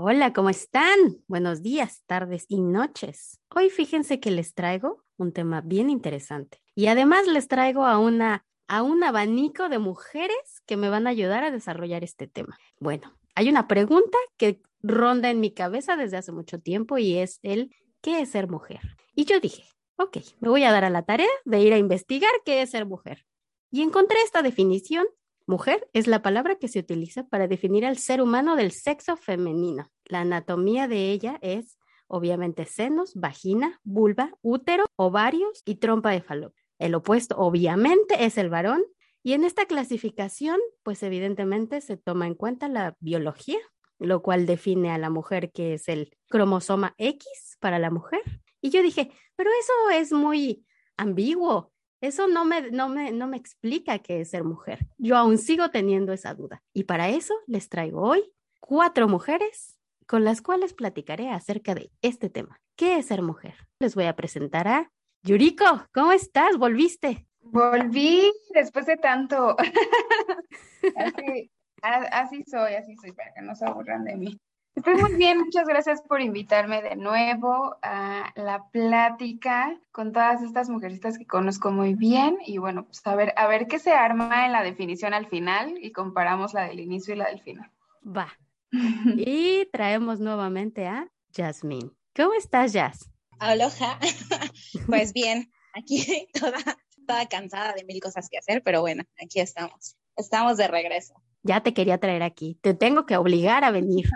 Hola, ¿cómo están? Buenos días, tardes y noches. Hoy fíjense que les traigo un tema bien interesante y además les traigo a una a un abanico de mujeres que me van a ayudar a desarrollar este tema. Bueno, hay una pregunta que ronda en mi cabeza desde hace mucho tiempo y es el ¿qué es ser mujer? Y yo dije, ok, me voy a dar a la tarea de ir a investigar qué es ser mujer. Y encontré esta definición Mujer es la palabra que se utiliza para definir al ser humano del sexo femenino. La anatomía de ella es obviamente senos, vagina, vulva, útero, ovarios y trompa de falopio. El opuesto obviamente es el varón y en esta clasificación pues evidentemente se toma en cuenta la biología, lo cual define a la mujer que es el cromosoma X para la mujer. Y yo dije, pero eso es muy ambiguo. Eso no me, no, me, no me explica qué es ser mujer. Yo aún sigo teniendo esa duda. Y para eso les traigo hoy cuatro mujeres con las cuales platicaré acerca de este tema. ¿Qué es ser mujer? Les voy a presentar a Yuriko. ¿Cómo estás? ¿Volviste? Volví después de tanto. así, así soy, así soy, para que no se aburran de mí. Estoy muy bien, muchas gracias por invitarme de nuevo a la plática con todas estas mujercitas que conozco muy bien y bueno, pues a ver, a ver qué se arma en la definición al final y comparamos la del inicio y la del final. Va. y traemos nuevamente a Jasmine. ¿Cómo estás, Jazz? Aloha. pues bien, aquí toda, toda cansada de mil cosas que hacer, pero bueno, aquí estamos. Estamos de regreso. Ya te quería traer aquí. Te tengo que obligar a venir.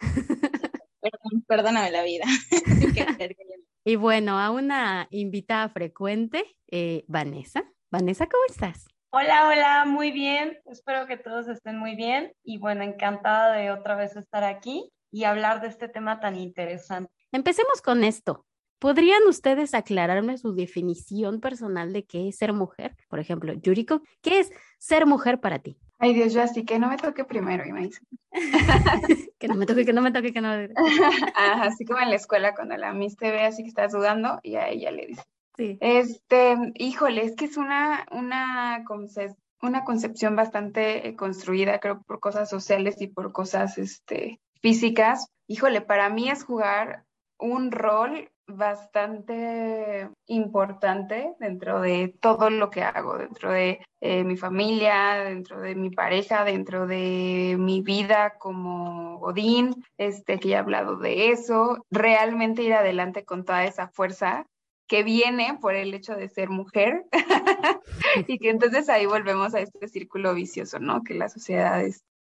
perdóname la vida. y bueno, a una invitada frecuente, eh, Vanessa. Vanessa, ¿cómo estás? Hola, hola, muy bien. Espero que todos estén muy bien y bueno, encantada de otra vez estar aquí y hablar de este tema tan interesante. Empecemos con esto. ¿Podrían ustedes aclararme su definición personal de qué es ser mujer? Por ejemplo, Yuriko, ¿qué es ser mujer para ti? Ay, Dios, yo así que no me toque primero, y me dice. que no me toque, que no me toque, que no me toque. así como en la escuela cuando la Miss te ve así que estás dudando y a ella le dice. Sí. Este, híjole, es que es una, una, una concepción bastante eh, construida, creo, por cosas sociales y por cosas este, físicas. Híjole, para mí es jugar un rol bastante importante dentro de todo lo que hago, dentro de eh, mi familia, dentro de mi pareja, dentro de mi vida como Godín, este, que he hablado de eso, realmente ir adelante con toda esa fuerza que viene por el hecho de ser mujer y que entonces ahí volvemos a este círculo vicioso, ¿no? Que la sociedad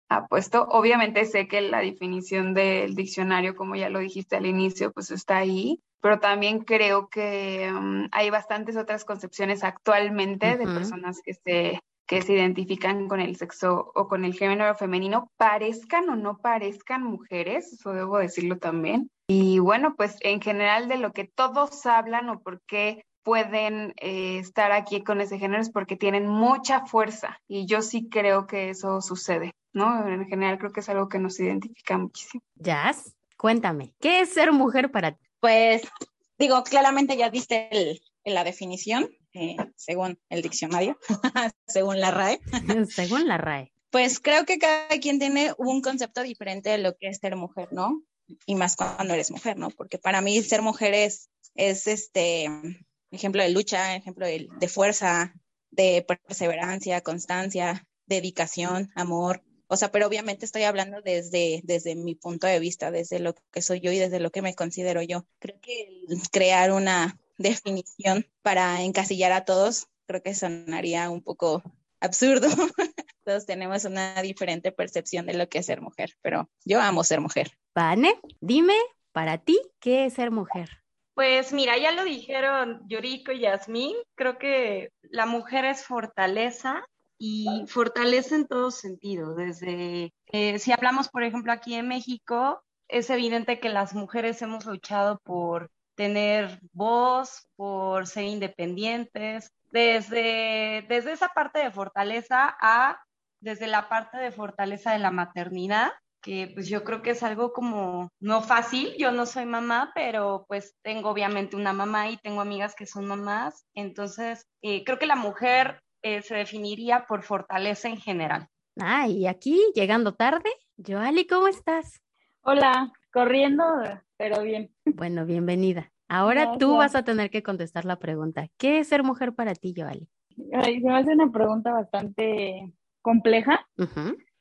ha puesto. Obviamente sé que la definición del diccionario, como ya lo dijiste al inicio, pues está ahí, pero también creo que mm, hay bastantes otras concepciones actualmente de personas que se, que se identifican con el sexo o con el género femenino, parezcan o no parezcan mujeres, eso debo decirlo también. Y bueno, pues en general de lo que todos hablan o por qué pueden eh, estar aquí con ese género es porque tienen mucha fuerza y yo sí creo que eso sucede, ¿no? En general creo que es algo que nos identifica muchísimo. Jazz, cuéntame, ¿qué es ser mujer para ti? Pues digo, claramente ya diste la definición, eh, según el diccionario, según la RAE. según la RAE. Pues creo que cada quien tiene un concepto diferente de lo que es ser mujer, ¿no? Y más cuando eres mujer, ¿no? Porque para mí ser mujer es, es este ejemplo de lucha, ejemplo de, de fuerza, de perseverancia, constancia, dedicación, amor, o sea, pero obviamente estoy hablando desde, desde mi punto de vista, desde lo que soy yo y desde lo que me considero yo. Creo que crear una definición para encasillar a todos, creo que sonaría un poco absurdo. todos tenemos una diferente percepción de lo que es ser mujer, pero yo amo ser mujer. Vane, dime para ti, ¿qué es ser mujer? Pues mira, ya lo dijeron Yoriko y Yasmín, creo que la mujer es fortaleza, y fortalece en todo sentido. Desde, eh, si hablamos, por ejemplo, aquí en México, es evidente que las mujeres hemos luchado por tener voz, por ser independientes, desde, desde esa parte de fortaleza a desde la parte de fortaleza de la maternidad, que pues yo creo que es algo como no fácil, yo no soy mamá, pero pues tengo obviamente una mamá y tengo amigas que son mamás, entonces eh, creo que la mujer eh, se definiría por fortaleza en general. Ah, y aquí, llegando tarde, Joali, ¿cómo estás? Hola, corriendo, pero bien. Bueno, bienvenida. Ahora tú vas a tener que contestar la pregunta. ¿Qué es ser mujer para ti, Joali? se me hace una pregunta bastante compleja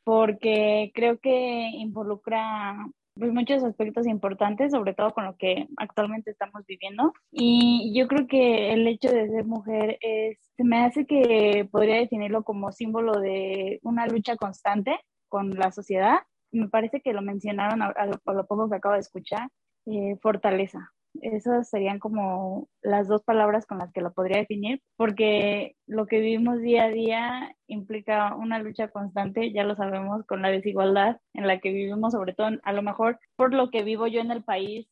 porque creo que involucra pues, muchos aspectos importantes, sobre todo con lo que actualmente estamos viviendo. Y yo creo que el hecho de ser mujer es, me hace que podría definirlo como símbolo de una lucha constante con la sociedad. Me parece que lo mencionaron a, lo poco que acabo de escuchar, eh, fortaleza. Esas serían como las dos palabras con las que lo podría definir, porque lo que vivimos día a día implica una lucha constante, ya lo sabemos, con la desigualdad en la que vivimos, sobre todo a lo mejor por lo que vivo yo en el país.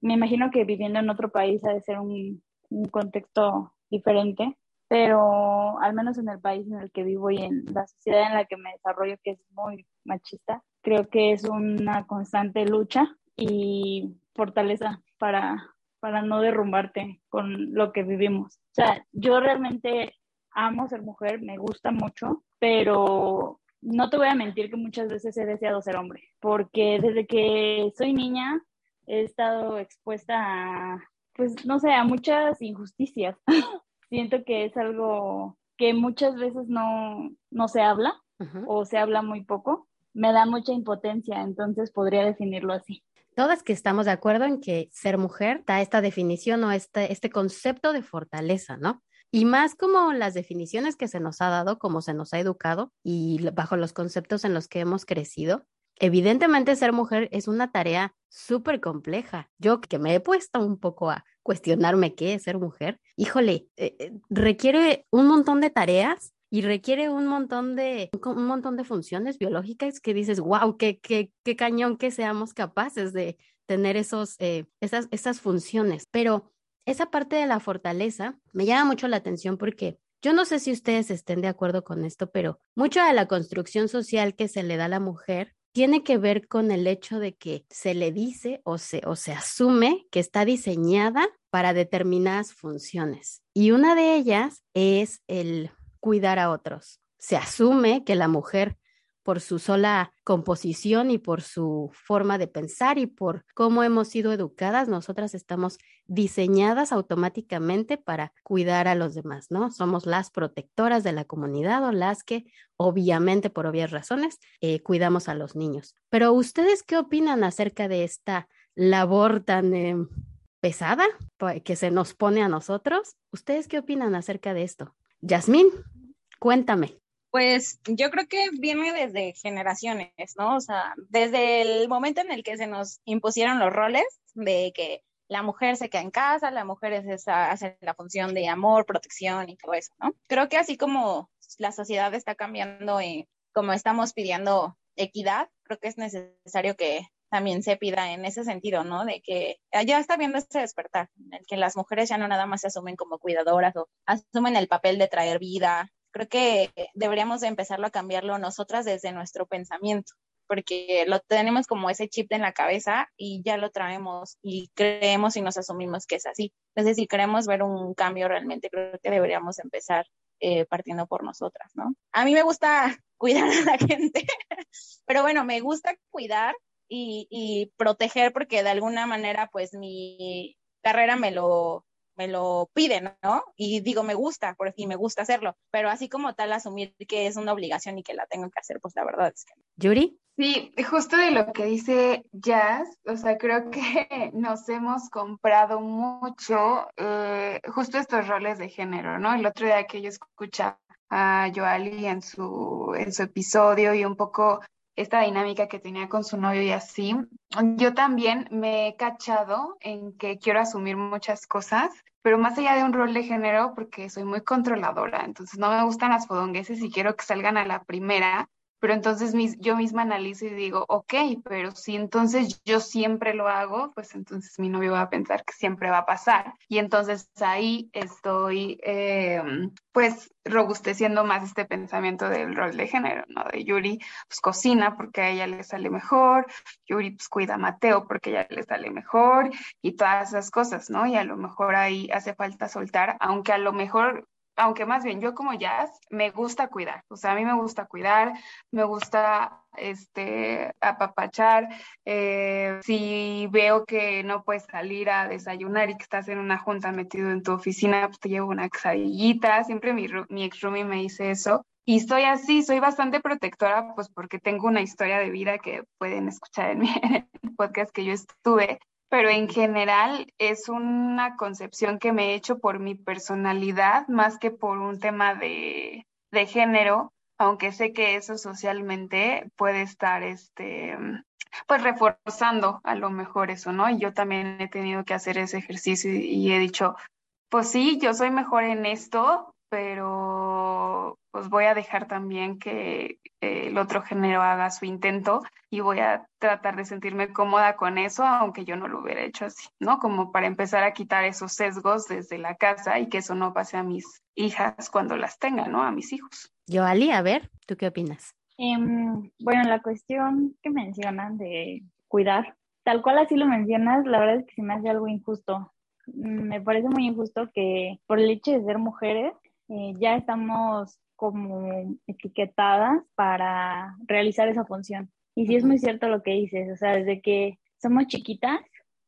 me imagino que viviendo en otro país ha de ser un, un contexto diferente, pero al menos en el país en el que vivo y en la sociedad en la que me desarrollo, que es muy machista, creo que es una constante lucha y fortaleza para, para no derrumbarte con lo que vivimos. O sea, yo realmente amo ser mujer, me gusta mucho, pero no te voy a mentir que muchas veces he deseado ser hombre, porque desde que soy niña he estado expuesta a, pues, no sé, a muchas injusticias. Siento que es algo que muchas veces no, no se habla o se habla muy poco. Me da mucha impotencia, entonces podría definirlo así todas que estamos de acuerdo en que ser mujer da esta definición o este, este concepto de fortaleza, ¿no? Y más como las definiciones que se nos ha dado, como se nos ha educado y bajo los conceptos en los que hemos crecido, evidentemente ser mujer es una tarea súper compleja. Yo que me he puesto un poco a cuestionarme qué es ser mujer, híjole, eh, eh, requiere un montón de tareas y requiere un montón de, un montón de funciones biológicas que dices, wow, qué, qué, qué cañón que seamos capaces de tener esos, eh, esas, esas funciones. Pero esa parte de la fortaleza me llama mucho la atención porque yo no sé si ustedes estén de acuerdo con esto, pero mucho de la construcción social que se le da a la mujer tiene que ver con el hecho de que se le dice o se, o se asume que está diseñada para determinadas funciones. Y una de ellas es el cuidar a otros. Se asume que la mujer, por su sola composición y por su forma de pensar y por cómo hemos sido educadas, nosotras estamos diseñadas automáticamente para cuidar a los demás, ¿no? Somos las protectoras de la comunidad o las que, obviamente, por obvias razones, eh, cuidamos a los niños. Pero ustedes, ¿qué opinan acerca de esta labor tan... Em, pesada que se nos pone a nosotros. ¿Ustedes qué opinan acerca de esto? Yasmín, cuéntame. Pues yo creo que viene desde generaciones, ¿no? O sea, desde el momento en el que se nos impusieron los roles de que la mujer se queda en casa, la mujer es esa, hace la función de amor, protección y todo eso, ¿no? Creo que así como la sociedad está cambiando y como estamos pidiendo equidad, creo que es necesario que también se pida en ese sentido, ¿no? De que ya está viendo este despertar, en el que las mujeres ya no nada más se asumen como cuidadoras o asumen el papel de traer vida. Creo que deberíamos de empezarlo a cambiarlo nosotras desde nuestro pensamiento, porque lo tenemos como ese chip en la cabeza y ya lo traemos y creemos y nos asumimos que es así. Entonces, si queremos ver un cambio realmente, creo que deberíamos empezar eh, partiendo por nosotras, ¿no? A mí me gusta cuidar a la gente, pero bueno, me gusta cuidar y, proteger porque de alguna manera pues mi carrera me lo, me lo pide, ¿no? Y digo, me gusta, por y me gusta hacerlo, pero así como tal asumir que es una obligación y que la tengo que hacer, pues la verdad es que no. ¿Yuri? Sí, justo de lo que dice Jazz, o sea, creo que nos hemos comprado mucho eh, justo estos roles de género, ¿no? El otro día que yo escuchaba a Joali en su, en su episodio y un poco esta dinámica que tenía con su novio y así, yo también me he cachado en que quiero asumir muchas cosas, pero más allá de un rol de género, porque soy muy controladora, entonces no me gustan las fodongueses y quiero que salgan a la primera, pero entonces yo misma analizo y digo, ok, pero si entonces yo siempre lo hago, pues entonces mi novio va a pensar que siempre va a pasar. Y entonces ahí estoy, em, pues, robusteciendo más este pensamiento del rol de género, ¿no? De Yuri, pues cocina porque a ella le sale mejor, Yuri, pues cuida a Mateo porque a ella le sale mejor y todas esas cosas, ¿no? Y a lo mejor ahí hace falta soltar, aunque a lo mejor aunque más bien yo como jazz me gusta cuidar, o sea, a mí me gusta cuidar, me gusta este, apapachar, eh, si veo que no puedes salir a desayunar y que estás en una junta metido en tu oficina, pues te llevo una quesadillita, siempre mi, ex roomie me dice eso, y soy así, soy bastante protectora, pues porque tengo una historia de vida que pueden escuchar en mi podcast que yo estuve, pero en general es una concepción que me he hecho por mi personalidad más que por un tema de, de género, aunque sé que eso socialmente puede estar, este, pues reforzando a lo mejor eso, ¿no? Y yo también he tenido que hacer ese ejercicio y he dicho, pues sí, yo soy mejor en esto, pero pues voy a dejar también que eh, el otro género haga su intento y voy a tratar de sentirme cómoda con eso, aunque yo no lo hubiera hecho así, ¿no? Como para empezar a quitar esos sesgos desde la casa y que eso no pase a mis hijas cuando las tengan, ¿no? A mis hijos. Yo, Ali, a ver, ¿tú qué opinas? Em, bueno, la cuestión que mencionan de cuidar, tal cual así lo mencionas, la verdad es que se me hace algo injusto. Mm, me parece muy injusto que por el hecho de ser mujeres eh, ya estamos como etiquetadas para realizar esa función. Y sí es muy cierto lo que dices, o sea, desde que somos chiquitas,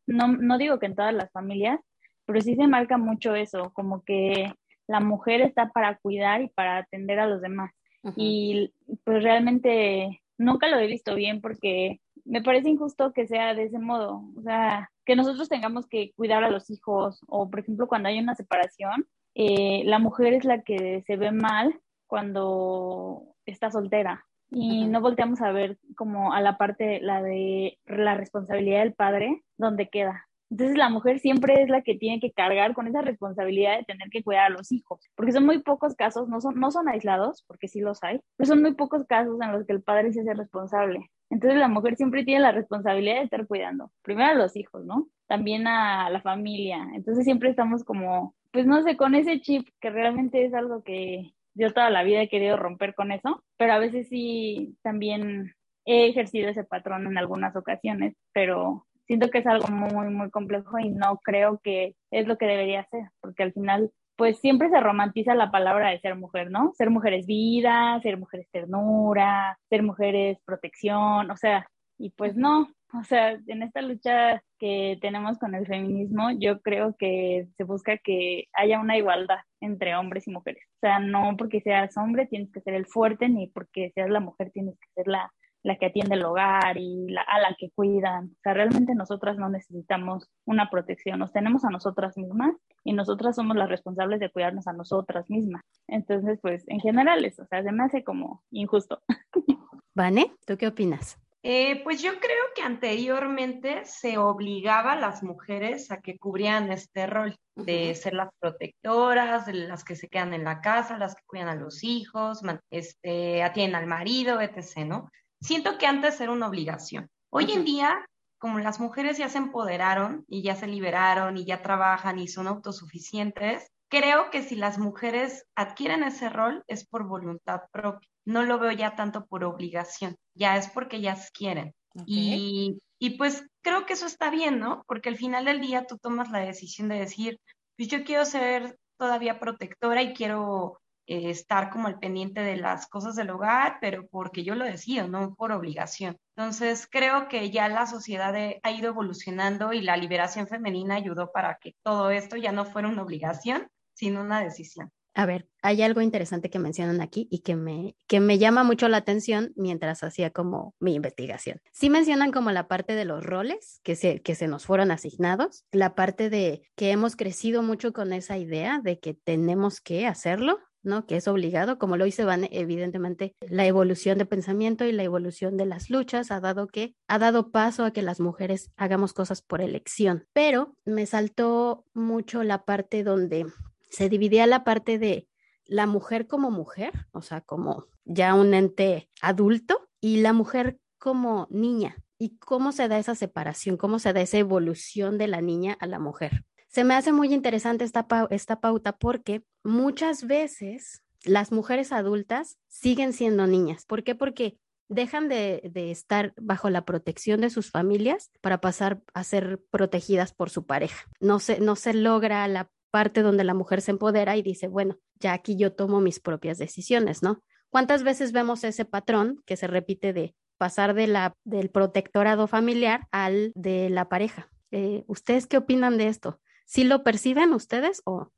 no, no digo que en todas las familias, pero sí se marca mucho eso, como que la mujer está para cuidar y para atender a los demás. Y pues realmente nunca lo he visto bien porque me parece injusto que sea de ese modo, o sea, que nosotros tengamos que cuidar a los hijos o, por ejemplo, cuando hay una separación, eh, la mujer es la que se ve mal cuando está soltera y no volteamos a ver como a la parte, la de la responsabilidad del padre, donde queda. Entonces la mujer siempre es la que tiene que cargar con esa responsabilidad de tener que cuidar a los hijos, porque son muy pocos casos, no son, no son aislados, porque sí los hay, pero son muy pocos casos en los que el padre se hace responsable. Entonces la mujer siempre tiene la responsabilidad de estar cuidando, primero a los hijos, ¿no? También a la familia. Entonces siempre estamos como pues no sé, con ese chip que realmente es algo que yo toda la vida he querido romper con eso, pero a veces sí también he ejercido ese patrón en algunas ocasiones, pero siento que es algo muy, muy complejo y no creo que es lo que debería ser, porque al final, pues siempre se romantiza la palabra de ser mujer, ¿no? Ser mujer es vida, ser mujer es ternura, ser mujer es protección, o sea, y pues no, o sea, en esta lucha que tenemos con el feminismo, yo creo que se busca que haya una igualdad entre hombres y mujeres. O sea, no porque seas hombre tienes que ser el fuerte, ni porque seas la mujer tienes que ser la, la que atiende el hogar y la, a la que cuidan. O sea, realmente nosotras no necesitamos una protección, nos tenemos a nosotras mismas y nosotras somos las responsables de cuidarnos a nosotras mismas. Entonces, pues en general eso, o sea, se me hace como injusto. Vane, ¿tú qué opinas? Eh, pues yo creo que anteriormente se obligaba a las mujeres a que cubrían este rol de ser las protectoras, de las que se quedan en la casa, las que cuidan a los hijos, este, atienden al marido, etc., ¿no? Siento que antes era una obligación. Hoy en día, como las mujeres ya se empoderaron y ya se liberaron y ya trabajan y son autosuficientes, creo que si las mujeres adquieren ese rol es por voluntad propia no lo veo ya tanto por obligación, ya es porque ellas quieren. Y, pues creo que eso está bien, ¿no? Porque al final del día tú tomas la decisión de decir, pues yo quiero ser todavía protectora y quiero eh, estar como al pendiente de las cosas del hogar, pero porque yo lo decido, no por obligación. Entonces, creo que ya la sociedad ha ido evolucionando y la liberación femenina ayudó para que todo esto ya no fuera una obligación, sino una decisión. A ver, hay algo interesante que mencionan aquí y que me, que me llama mucho la atención mientras hacía como mi investigación. Sí mencionan como la parte de los roles que se, que se nos fueron asignados, la parte de que hemos crecido mucho con esa idea de que tenemos que hacerlo, ¿no? Que es obligado, como lo dice Van, evidentemente la evolución de pensamiento y la evolución de las luchas ha dado que ha dado paso a que las mujeres hagamos cosas por elección. Pero me saltó mucho la parte donde se dividía la parte de la mujer como mujer, o sea, como ya un ente adulto, y la mujer como niña. ¿Y cómo se da esa separación? ¿Cómo se da esa evolución de la niña a la mujer? Se me hace muy interesante esta, pauta porque muchas veces las mujeres adultas siguen siendo niñas. ¿Por qué? Porque dejan de, de, estar bajo la protección de sus familias para pasar a ser protegidas por su pareja. No se, no se logra la parte donde la mujer se empodera y dice, bueno, ya aquí yo tomo mis propias decisiones, ¿no? ¿Cuántas veces vemos ese patrón que se repite de pasar de la, del protectorado familiar al de la pareja? Eh, ¿Ustedes qué opinan de esto? ¿Sí lo perciben ustedes o,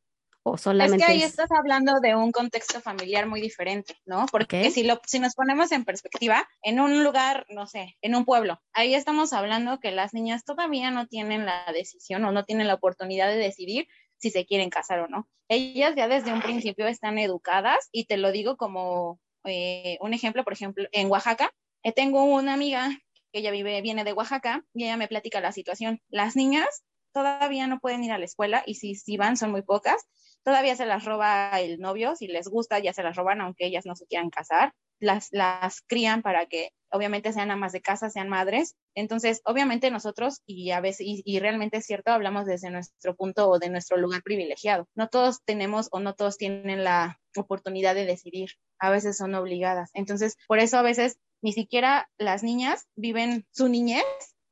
o solamente? Es que ahí estás hablando de un contexto familiar muy diferente, ¿no? Porque si, lo, si nos ponemos en perspectiva, en un lugar, no sé, en un pueblo, ahí estamos hablando que las niñas todavía no tienen la decisión o no tienen la oportunidad de decidir si se quieren casar o no. Ellas ya desde un principio están educadas y te lo digo como eh, un ejemplo, por ejemplo, en Oaxaca, eh, tengo una amiga que ella vive, viene de Oaxaca y ella me platica la situación. Las niñas todavía no pueden ir a la escuela y si, si van son muy pocas todavía se las roba el novio, si les gusta ya se las roban aunque ellas no se quieran casar, las, las crían para que obviamente sean amas de casa, sean madres. Entonces, obviamente nosotros, y a veces, y, realmente es cierto, hablamos desde nuestro punto o de nuestro lugar privilegiado. No todos tenemos o no todos tienen la oportunidad de decidir, a veces son obligadas. Entonces, por eso a veces ni siquiera las niñas viven su niñez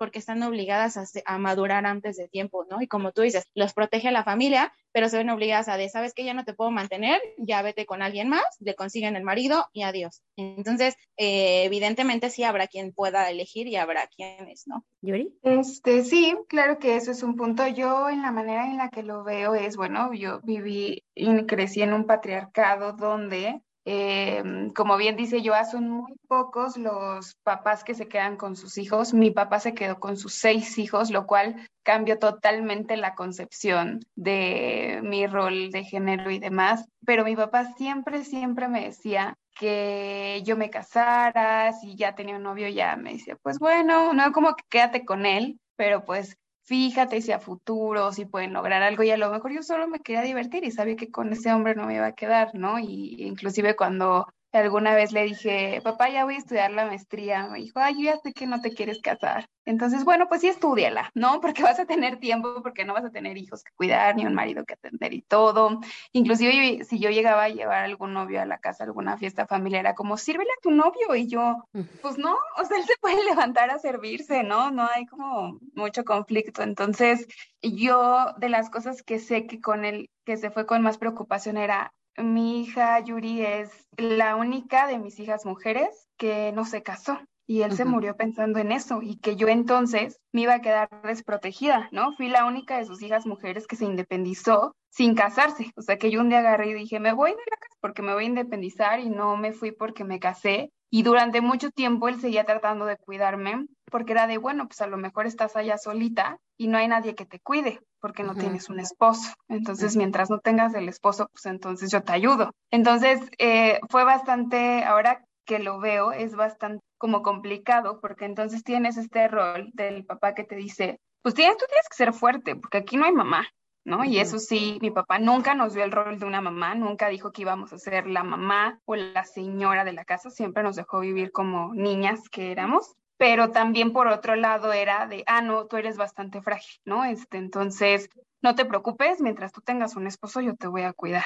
porque están obligadas a, madurar antes de tiempo, ¿no? Y como tú dices, los protege la familia, pero se ven obligadas a de, sabes que ya no te puedo mantener, ya vete con alguien más, le consiguen el marido y adiós. Entonces, eh, evidentemente sí habrá quien pueda elegir y habrá quienes, ¿no? Yuri. Este, sí, claro que eso es un punto. Yo en la manera en la que lo veo es, bueno, yo viví y crecí en un patriarcado donde Em, como bien dice Joa, son muy pocos los papás que se quedan con sus hijos. Mi papá se quedó con sus seis hijos, lo cual cambió totalmente la concepción de mi rol de género y demás. Pero mi papá siempre, siempre me decía que yo me casara, si ya tenía un novio, ya me decía, pues bueno, no como quédate con él, pero pues fíjate si a futuro, si pueden lograr algo y a lo mejor yo solo me quería divertir y sabía que con ese hombre no me iba a quedar, ¿no? Y inclusive cuando alguna vez le dije, papá, ya voy a estudiar la maestría. Me dijo, ay, yo ya sé que no te quieres casar. Entonces, bueno, pues sí, estudiala, ¿no? Porque vas a tener tiempo, porque no vas a tener hijos que cuidar, ni un marido que atender y todo. Inclusive si yo llegaba a llevar a algún novio a la casa, a alguna fiesta familiar, era como, sírvele a tu novio. Y yo, pues no, o sea, él se puede levantar a servirse, ¿no? No hay como mucho conflicto. Entonces, yo de las cosas que sé que con él, que se fue con más preocupación era mi hija Yuri es la única de mis hijas mujeres que no se casó y él se murió pensando en eso y que yo entonces me iba a quedar desprotegida, ¿no? Fui la única de sus hijas mujeres que se independizó sin casarse, o sea que yo un día agarré y dije, me voy de la casa porque me voy a independizar y no me fui porque me casé y durante mucho tiempo él seguía tratando de cuidarme porque era de, bueno, pues a lo mejor estás allá solita y no hay nadie que te cuide porque no tienes un esposo. Entonces, mientras no tengas el esposo, pues entonces yo te ayudo. Entonces, eh, fue bastante, ahora que lo veo, es bastante como complicado porque entonces tienes este rol del papá que te dice, pues tienes, tú tienes que ser fuerte porque aquí no hay mamá. ¿No? Y eso sí, mi papá nunca nos dio el rol de una mamá, nunca dijo que íbamos a ser la mamá o la señora de la casa, siempre nos dejó vivir como niñas que éramos pero también por otro lado era de, ah, no, tú eres bastante frágil, ¿no? Este, entonces, no te preocupes, mientras tú tengas un esposo, yo te voy a cuidar.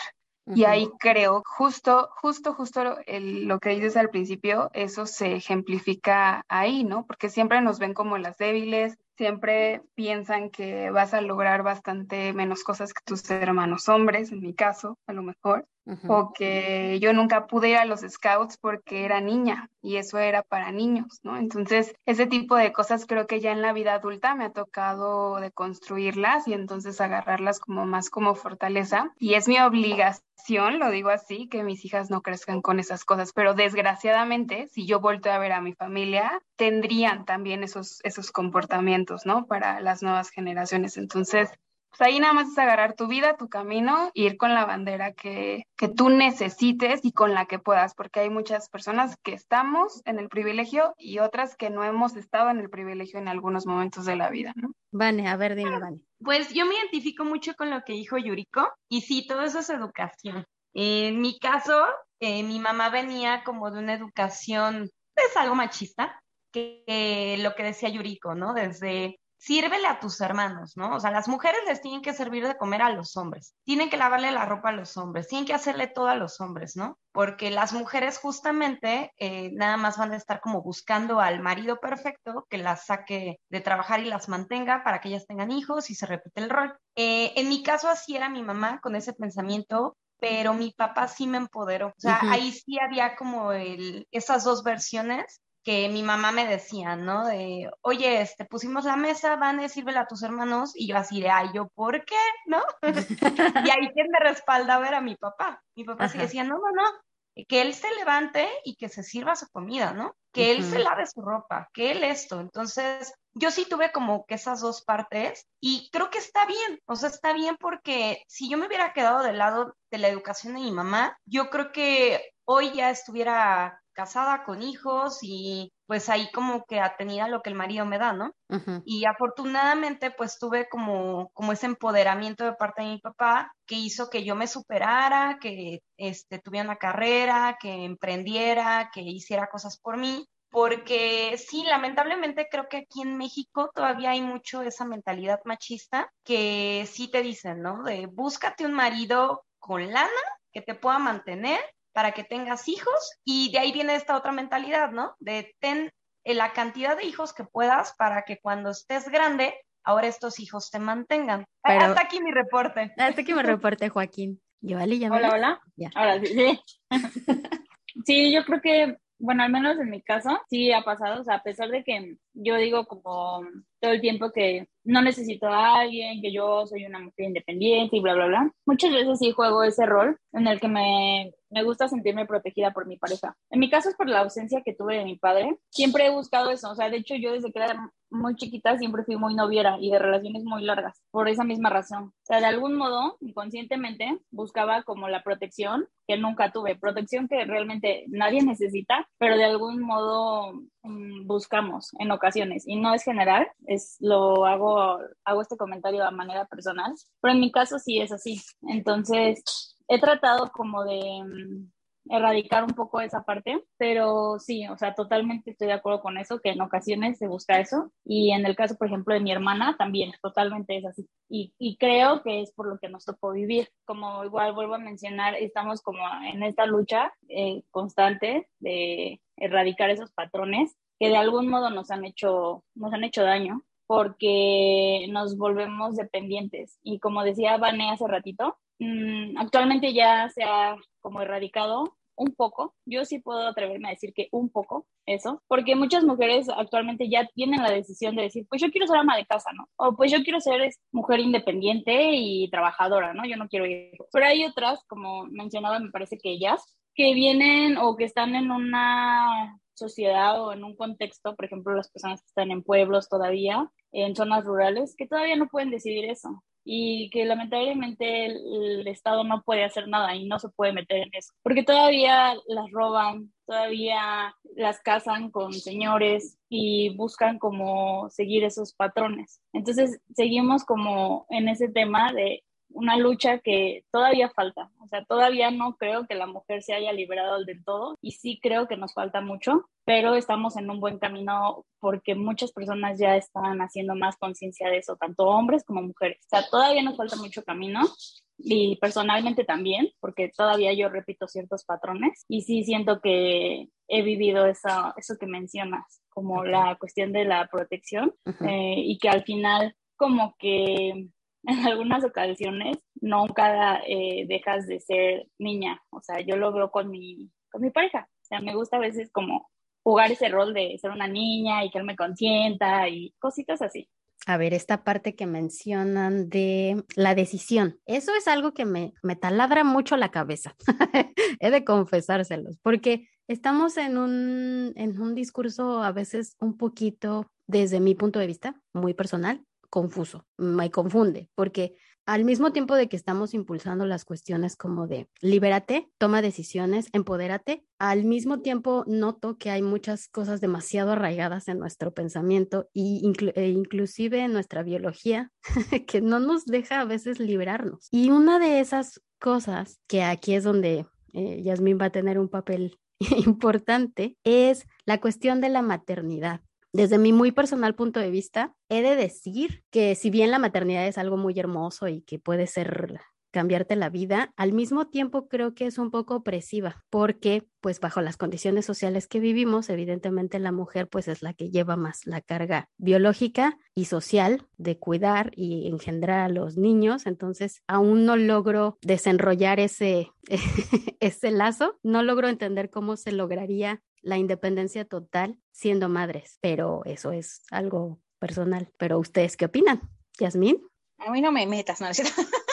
Y ahí creo, justo, justo, justo lo que dices al principio, eso se ejemplifica ahí, ¿no? Porque siempre nos ven como las débiles, siempre piensan que vas a lograr bastante menos cosas que tus hermanos hombres, en mi caso, a lo mejor, o que yo nunca pude ir a los scouts porque era niña y eso era para niños, ¿no? Entonces, ese tipo de cosas creo que ya en la vida adulta me ha tocado de construirlas y entonces agarrarlas como más como fortaleza y es mi obligación, lo digo así, que mis hijas no crezcan con esas cosas, pero desgraciadamente, si yo vuelto a ver a mi familia, tendrían también esos, esos comportamientos, ¿no? Para las nuevas generaciones. Entonces, pues ahí nada más es agarrar tu vida, tu camino, e ir con la bandera que, que tú necesites y con la que puedas, porque hay muchas personas que estamos en el privilegio y otras que no hemos estado en el privilegio en algunos momentos de la vida, ¿no? Vane, a ver, dime, Vane. Pues yo me identifico mucho con lo que dijo Yuriko y sí, todo eso es educación. En mi caso, eh, mi mamá venía como de una educación, es pues, algo machista, que lo que decía Yuriko, ¿no? Desde sírvele a tus hermanos, ¿no? O sea, las mujeres les tienen que servir de comer a los hombres, tienen que lavarle la ropa a los hombres, tienen que hacerle todo a los hombres, ¿no? Porque las mujeres justamente eh, nada más van a estar como buscando al marido perfecto que las saque de trabajar y las mantenga para que ellas tengan hijos y se repite el rol. Eh, en mi caso así era mi mamá con ese pensamiento pero mi papá sí me empoderó. O sea, ahí sí había como el, esas dos versiones que mi mamá me decía, ¿no? De, oye, este, pusimos la mesa, van a sírvela a tus hermanos, y yo así de, ay, ¿yo por qué? ¿No? y ahí quien me respalda ver a mi papá. Mi papá sí decía, no, no, no, que él se levante y que se sirva su comida, ¿no? Que él se lave su ropa, que él esto. Entonces, yo sí tuve como que esas dos partes y creo que está bien, o sea, está bien porque si yo me hubiera quedado del lado de la educación de mi mamá, yo creo que hoy ya estuviera casada con hijos y pues ahí como que atenida lo que el marido me da, ¿no? Y afortunadamente pues tuve como, como ese empoderamiento de parte de mi papá que hizo que yo me superara, que este, tuviera una carrera, que emprendiera, que hiciera cosas por mí. Porque sí, lamentablemente creo que aquí en México todavía hay mucho esa mentalidad machista que sí te dicen, ¿no? De búscate un marido con lana que te pueda mantener para que tengas hijos y de ahí viene esta otra mentalidad, ¿no? De ten la cantidad de hijos que puedas para que cuando estés grande, ahora estos hijos te mantengan. hasta aquí mi reporte. Hasta aquí mi reporte, Joaquín. Yo, ya Hola, hola. Ya. Ahora sí. sí, yo creo que, bueno, al menos en mi caso, sí ha pasado, o sea, a pesar de que yo digo como todo el tiempo que no necesito a alguien, que yo soy una mujer independiente y bla, bla, bla. Muchas veces sí juego ese rol en el que me me gusta sentirme protegida por mi pareja. En mi caso es por la ausencia que tuve de mi padre. Siempre he buscado eso, o sea, de hecho yo desde que era muy chiquita siempre fui muy noviera y de relaciones muy largas, por esa misma razón. O sea, de algún modo, inconscientemente, buscaba como la protección que nunca tuve, protección que realmente nadie necesita, pero de algún modo mm, buscamos en ocasiones y no es general, es lo hago hago este comentario a manera personal, pero en mi caso sí es así. Entonces, he tratado como de mm, erradicar un poco esa parte, pero sí, o sea, totalmente estoy de acuerdo con eso, que en ocasiones se busca eso, y en el caso, por ejemplo, de mi hermana, también totalmente es así, y, y creo que es por lo que nos tocó vivir, como igual vuelvo a mencionar, estamos como en esta lucha eh, constante de erradicar esos patrones que de algún modo nos han hecho, nos han hecho daño, porque nos volvemos dependientes. Y como decía Vane hace ratito, Mm, actualmente ya se ha como erradicado un poco, yo sí puedo atreverme a decir que un poco eso, porque muchas mujeres actualmente ya tienen la decisión de decir, pues yo quiero ser ama de casa, ¿no? O pues yo quiero ser mujer independiente y trabajadora, ¿no? Yo no quiero ir. Pero hay otras, como mencionaba, me parece que ellas, que vienen o que están en una sociedad o en un contexto, por ejemplo, las personas que están en pueblos todavía, en zonas rurales, que todavía no pueden decidir eso y que lamentablemente el, Estado no puede hacer nada y no se puede meter en eso, porque todavía las roban, todavía las casan con señores y buscan como seguir esos patrones. Entonces seguimos como en ese tema de una lucha que todavía falta. O sea, todavía no creo que la mujer se haya liberado del todo y sí creo que nos falta mucho, pero estamos en un buen camino porque muchas personas ya están haciendo más conciencia de eso, tanto hombres como mujeres. O sea, todavía nos falta mucho camino y personalmente también, porque todavía yo repito ciertos patrones y sí siento que he vivido eso, eso que mencionas, como la cuestión de la protección eh, y que al final como que en algunas ocasiones nunca eh, dejas de ser niña. O sea, yo lo veo con mi, con mi pareja. O sea, me gusta a veces como jugar ese rol de ser una niña y que él me consienta y cositas así. A ver, esta parte que mencionan de la decisión, eso es algo que me, me taladra mucho la cabeza. He de confesárselos, porque estamos en un, en un discurso a veces un poquito, desde mi punto de vista, muy personal, confuso, me confunde, porque al mismo tiempo de que estamos impulsando las cuestiones como de libérate, toma decisiones, empodérate, al mismo tiempo noto que hay muchas cosas demasiado arraigadas en nuestro pensamiento y e inclusive en nuestra biología que no nos deja a veces liberarnos. Y una de esas cosas que aquí es donde eh, Yasmín va a tener un papel importante es la cuestión de la maternidad. Desde mi muy personal punto de vista, he de decir que si bien la maternidad es algo muy hermoso y que puede ser cambiarte la vida, al mismo tiempo creo que es un poco opresiva porque pues bajo las condiciones sociales que vivimos, evidentemente la mujer pues es la que lleva más la carga biológica y social de cuidar y engendrar a los niños, entonces aún no logro desenrollar ese, ese lazo, no logro entender cómo se lograría la independencia total siendo madres, pero eso es algo personal. Pero ustedes, ¿qué opinan? Yasmín. A mí no me metas, no,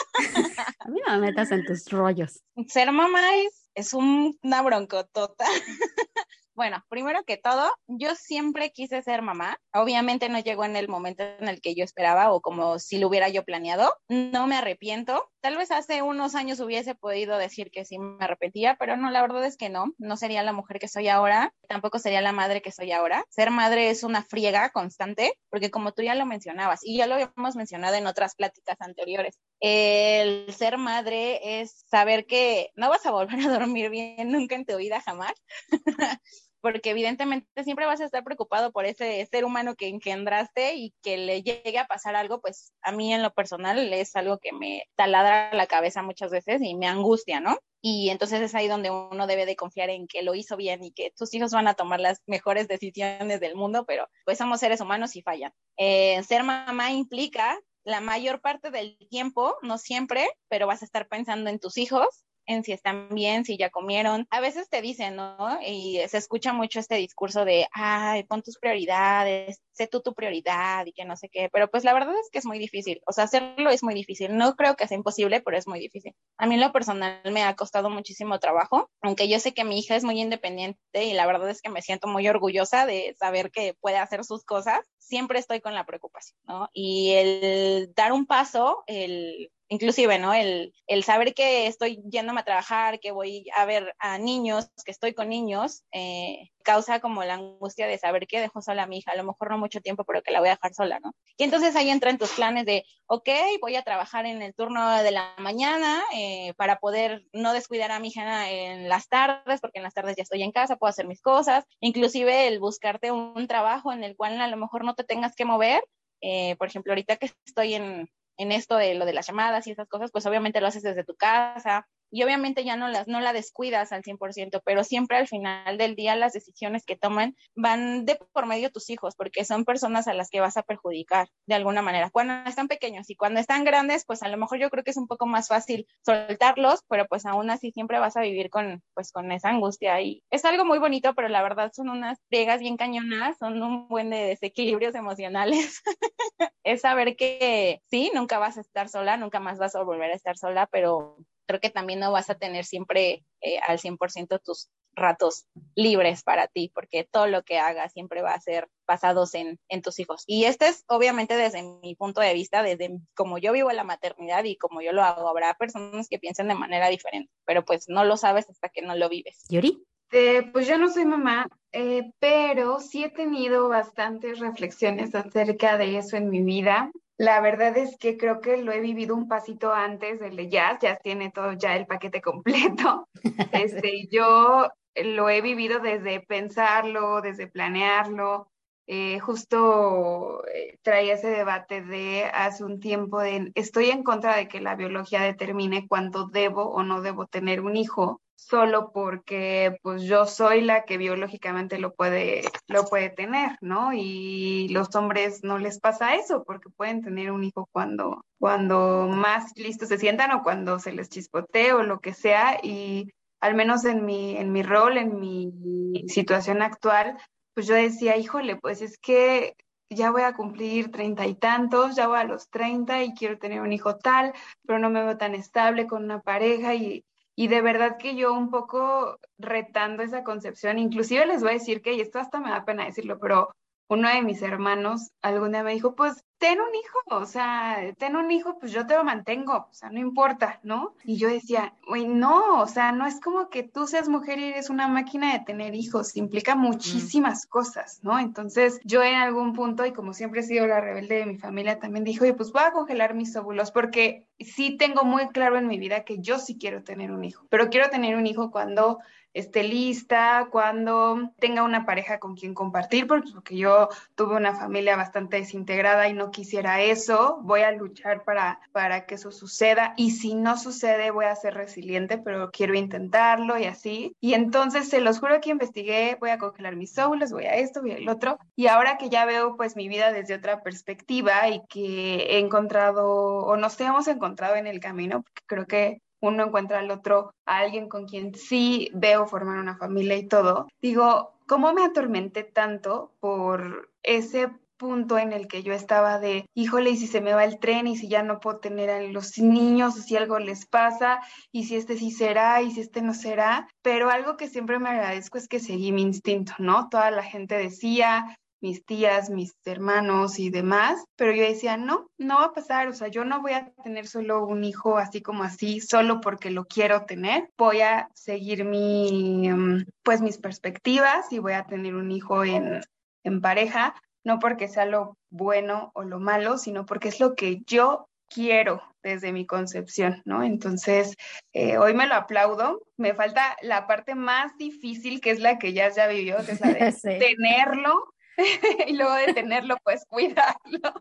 A mí no me metas en tus rollos. Ser mamá es, es una broncotota. Bueno, primero que todo, yo siempre quise ser mamá. Obviamente no llegó en el momento en el que yo esperaba o como si lo hubiera yo planeado. No me arrepiento. Tal vez hace unos años hubiese podido decir que sí me arrepentía, pero no, la verdad es que no. No sería la mujer que soy ahora, tampoco sería la madre que soy ahora. Ser madre es una friega constante, porque como tú ya lo mencionabas y ya lo habíamos mencionado en otras pláticas anteriores, el ser madre es saber que no vas a volver a dormir bien nunca en tu vida jamás. porque evidentemente siempre vas a estar preocupado por ese ser humano que engendraste y que le llegue a pasar algo, pues a mí en lo personal es algo que me taladra la cabeza muchas veces y me angustia, ¿no? Y entonces es ahí donde uno debe de confiar en que lo hizo bien y que tus hijos van a tomar las mejores decisiones del mundo, pero pues somos seres humanos y fallan. Eh, ser mamá implica la mayor parte del tiempo, no siempre, pero vas a estar pensando en tus hijos en si están bien, si ya comieron. A veces te dicen, ¿no? Y se escucha mucho este discurso de, ay, pon tus prioridades, sé tú tu prioridad y que no sé qué, pero pues la verdad es que es muy difícil, o sea, hacerlo es muy difícil. No creo que sea imposible, pero es muy difícil. A mí en lo personal me ha costado muchísimo trabajo, aunque yo sé que mi hija es muy independiente y la verdad es que me siento muy orgullosa de saber que puede hacer sus cosas, siempre estoy con la preocupación, ¿no? Y el dar un paso, el inclusive, ¿no? El, el saber que estoy yéndome a trabajar, que voy a ver a niños, que estoy con niños, eh, causa como la angustia de saber que dejo sola a mi hija, a lo mejor no mucho tiempo, pero que la voy a dejar sola, ¿no? Y entonces ahí entran tus planes de, ok, voy a trabajar en el turno de la mañana eh, para poder no descuidar a mi hija en las tardes, porque en las tardes ya estoy en casa, puedo hacer mis cosas, inclusive el buscarte un, trabajo en el cual a lo mejor no te tengas que mover, eh, por ejemplo, ahorita que estoy en, en esto de lo de las llamadas y esas cosas, pues obviamente lo haces desde tu casa y obviamente ya no, las, no la descuidas al 100%, pero siempre al final del día las decisiones que toman van de por medio tus hijos, porque son personas a las que vas a perjudicar de alguna manera. Cuando están pequeños y cuando están grandes, pues a lo mejor yo creo que es un poco más fácil soltarlos, pero pues aún así siempre vas a vivir con, pues con esa angustia y es algo muy bonito, pero la verdad son unas pegas bien cañonas, son un buen de desequilibrios emocionales. es saber que sí, nunca vas a estar sola, nunca más vas a volver a estar sola, pero creo que también no vas a tener siempre eh, al 100% tus ratos libres para ti, porque todo lo que hagas siempre va a ser basados en, en, tus hijos. Y este es obviamente desde mi punto de vista, desde como yo vivo la maternidad y como yo lo hago. Habrá personas que piensen de manera diferente, pero pues no lo sabes hasta que no lo vives. Yuri. Eh, pues yo no soy mamá, eh, pero sí he tenido bastantes reflexiones acerca de eso en mi vida. La verdad es que creo que lo he vivido un pasito antes del de Jazz, Jazz tiene todo ya el paquete completo. Este, yo lo he vivido desde pensarlo, desde planearlo. Eh, justo eh, traía ese debate de hace un tiempo estoy en contra de que la biología determine cuándo debo o no debo tener un hijo solo porque pues yo soy la que biológicamente lo puede, lo puede tener, ¿no? Y los hombres no les pasa eso porque pueden tener un hijo cuando, cuando más listos se sientan o cuando se les chispotee o lo que sea y al menos en mi, en mi rol, en mi situación actual, pues yo decía, híjole, pues es que ya voy a cumplir treinta y tantos, ya voy a los treinta y quiero tener un hijo tal, pero no me veo tan estable con una pareja y y de verdad que yo un poco retando esa concepción, inclusive les voy a decir que, y esto hasta me da pena decirlo, pero uno de mis hermanos alguna vez me dijo, pues ten un hijo, o sea, ten un hijo, pues yo te lo mantengo, o sea, no importa, ¿no? Y yo decía, güey, no, o sea, no es como que tú seas mujer y eres una máquina de tener hijos, implica muchísimas cosas, ¿no? Entonces, yo en algún punto, y como siempre he sido la rebelde de mi familia, también dije, oye, pues voy a congelar mis óvulos, porque sí tengo muy claro en mi vida que yo sí quiero tener un hijo, pero quiero tener un hijo cuando esté lista, cuando tenga una pareja con quien compartir, porque yo tuve una familia bastante desintegrada y no quisiera eso, voy a luchar para, para que eso suceda y si no sucede voy a ser resiliente, pero quiero intentarlo y así. Y entonces se los juro que investigué, voy a congelar mis souls, voy a esto, voy al otro. Y ahora que ya veo pues mi vida desde otra perspectiva y que he encontrado o nos hemos encontrado en el camino, creo que uno encuentra al otro a alguien con quien sí veo formar una familia y todo, digo, ¿cómo me atormenté tanto por ese punto en el que yo estaba de, híjole, y si se me va el tren y si ya no puedo tener a los niños, o si algo les pasa, y si este sí será, y si este no será, pero algo que siempre me agradezco es que seguí mi instinto, ¿no? Toda la gente decía, mis tías, mis hermanos y demás, pero yo decía, no, no va a pasar, o sea, yo no voy a tener solo un hijo así como así, solo porque lo quiero tener, voy a seguir mi, mm, pues mis perspectivas y voy a tener un hijo en, en pareja, no porque sea lo bueno o lo malo, sino porque es lo que yo quiero desde mi concepción, ¿no? Entonces, eh, hoy me lo aplaudo. Me falta la parte más difícil, que es la que ya ya vivió, que es la de tenerlo y luego de tenerlo, pues cuidarlo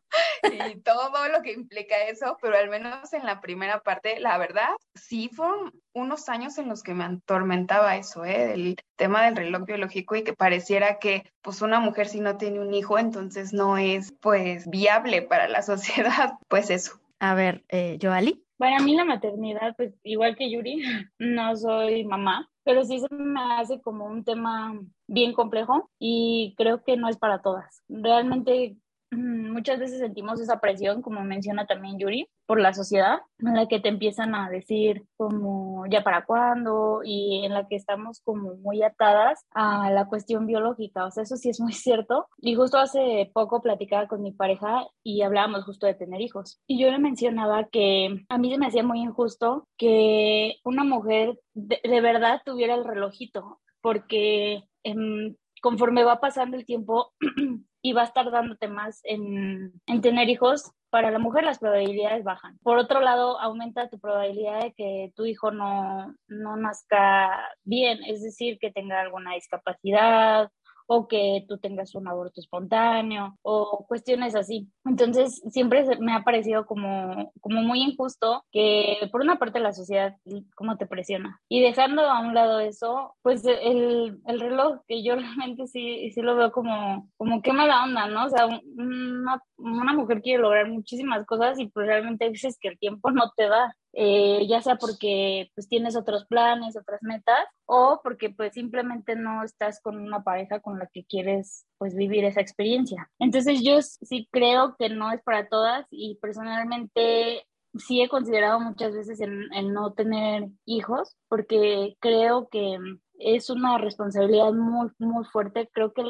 y todo lo que implica eso, pero al menos en la primera parte, la verdad, sí fueron unos años en los que me atormentaba eso, ¿eh? El tema del reloj biológico y que pareciera que pues una mujer si no tiene un hijo, entonces no es pues viable para la sociedad, pues eso. A ver, eh, Joali. Para mí la maternidad, pues igual que Yuri, no soy mamá, pero sí se me hace como un tema bien complejo y creo que no es para todas. Realmente muchas veces sentimos esa presión, como menciona también Yuri, por la sociedad, en la que te empiezan a decir como ya para cuándo y en la que estamos como muy atadas a la cuestión biológica. O sea, eso sí es muy cierto. Y justo hace poco platicaba con mi pareja y hablábamos justo de tener hijos. Y yo le mencionaba que a mí se me hacía muy injusto que una mujer de, verdad tuviera el relojito, porque em, conforme va pasando el tiempo y va a estar dándote más en, en, tener hijos, para la mujer las probabilidades bajan. Por otro lado, aumenta tu probabilidad de que tu hijo no, no nazca bien, es decir, que tenga alguna discapacidad o que tú tengas un aborto espontáneo o cuestiones así. Entonces, siempre me ha parecido como, como muy injusto que por una parte la sociedad como te presiona y dejando a un lado eso, pues el, el reloj que yo realmente sí, sí lo veo como, como qué mala onda, ¿no? O sea, una, una mujer quiere lograr muchísimas cosas y pues realmente dices que el tiempo no te da. Eh, ya sea porque pues tienes otros planes, otras metas, o porque pues simplemente no estás con una pareja con la que quieres pues vivir esa experiencia. Entonces yo sí creo que no es para todas y personalmente sí he considerado muchas veces el, no tener hijos porque creo que es una responsabilidad muy, muy fuerte. Creo que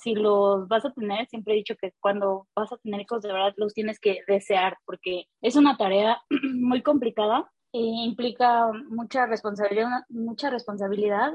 si los vas a tener, siempre he dicho que cuando vas a tener hijos de verdad los tienes que desear porque es una tarea muy complicada e implica mucha responsabilidad, mucha responsabilidad,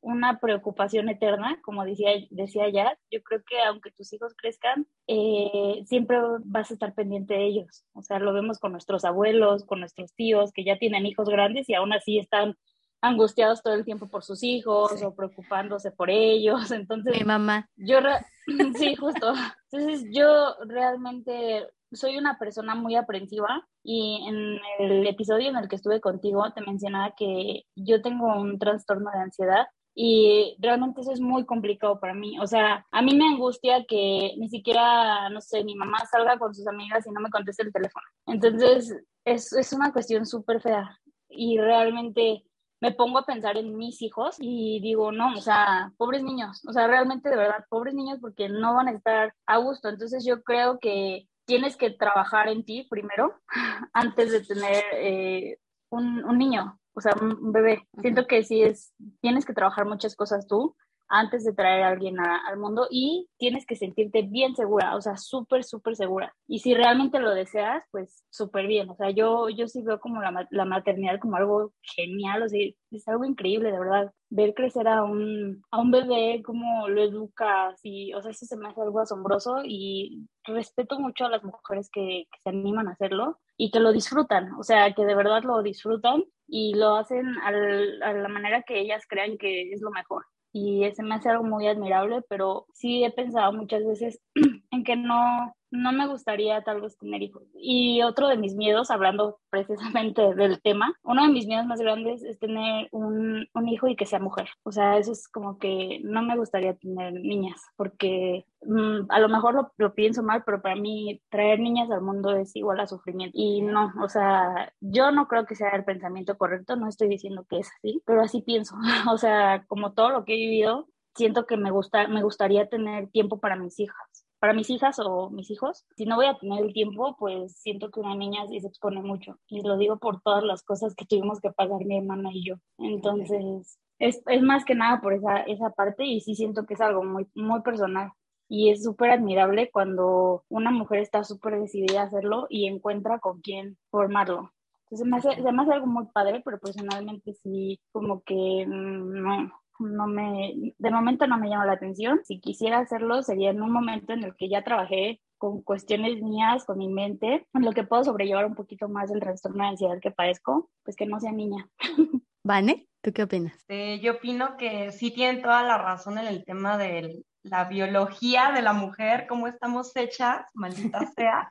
una preocupación eterna, como decía, decía ya. Yo creo que aunque tus hijos crezcan, eh, siempre vas a estar pendiente de ellos. O sea, lo vemos con nuestros abuelos, con nuestros tíos que ya tienen hijos grandes y aún así están angustiados todo el tiempo por sus hijos o preocupándose por ellos. Entonces, mi mamá. Yo, sí, justo. Entonces, yo realmente soy una persona muy aprensiva y en el episodio en el que estuve contigo te mencionaba que yo tengo un trastorno de ansiedad y realmente eso es muy complicado para mí. O sea, a mí me angustia que ni siquiera, no sé, mi mamá salga con sus amigas y no me conteste el teléfono. Entonces, es, es una cuestión súper fea y realmente me pongo a pensar en mis hijos y digo, no, o sea, pobres niños, o sea, realmente de verdad, pobres niños porque no van a estar a gusto. Entonces yo creo que tienes que trabajar en ti primero antes de tener eh, un, un, niño, o sea, un bebé. Siento que sí es, tienes que trabajar muchas cosas tú antes de traer a alguien al mundo y tienes que sentirte bien segura, o sea, súper, súper segura. Y si realmente lo deseas, pues súper bien. O sea, yo, yo sí veo como la, la, maternidad como algo genial, o sea, es algo increíble, de verdad. Ver crecer a un, a un bebé, cómo lo educas y, o sea, eso se me hace algo asombroso y respeto mucho a las mujeres que, que se animan a hacerlo y que lo disfrutan, o sea, que de verdad lo disfrutan y lo hacen al, a la manera que ellas crean que es lo mejor y ese me hace algo muy admirable, pero sí he pensado muchas veces en que no, no me gustaría tal vez tener hijos. Y otro de mis miedos, hablando precisamente del tema, uno de mis miedos más grandes es tener un, un hijo y que sea mujer. O sea, eso es como que no me gustaría tener niñas, porque mm, a lo mejor lo, lo, pienso mal, pero para mí traer niñas al mundo es igual a sufrimiento. Y no, o sea, yo no creo que sea el pensamiento correcto, no estoy diciendo que es así, pero así pienso. o sea, como todo lo que he vivido, siento que me, gusta, me gustaría tener tiempo para mis hijas para mis hijas o mis hijos, si no voy a tener el tiempo, pues siento que una niña sí se expone mucho. Y lo digo por todas las cosas que tuvimos que pagar mi hermana y yo. Entonces, es, es más que nada por esa, esa parte y sí siento que es algo muy, muy personal. Y es súper admirable cuando una mujer está súper decidida a hacerlo y encuentra con quién formarlo. Entonces, me hace, se me hace algo muy padre, pero personalmente sí, como que mm, no, no me, de momento no me llama la atención. Si quisiera hacerlo, sería en un momento en el que ya trabajé con cuestiones mías, con mi mente, en lo que puedo sobrellevar un poquito más el trastorno de ansiedad que padezco, pues que no sea niña. Vane, ¿tú qué opinas? Eh, yo opino que sí tienen toda la razón en el tema de la biología de la mujer, cómo estamos hechas, maldita sea,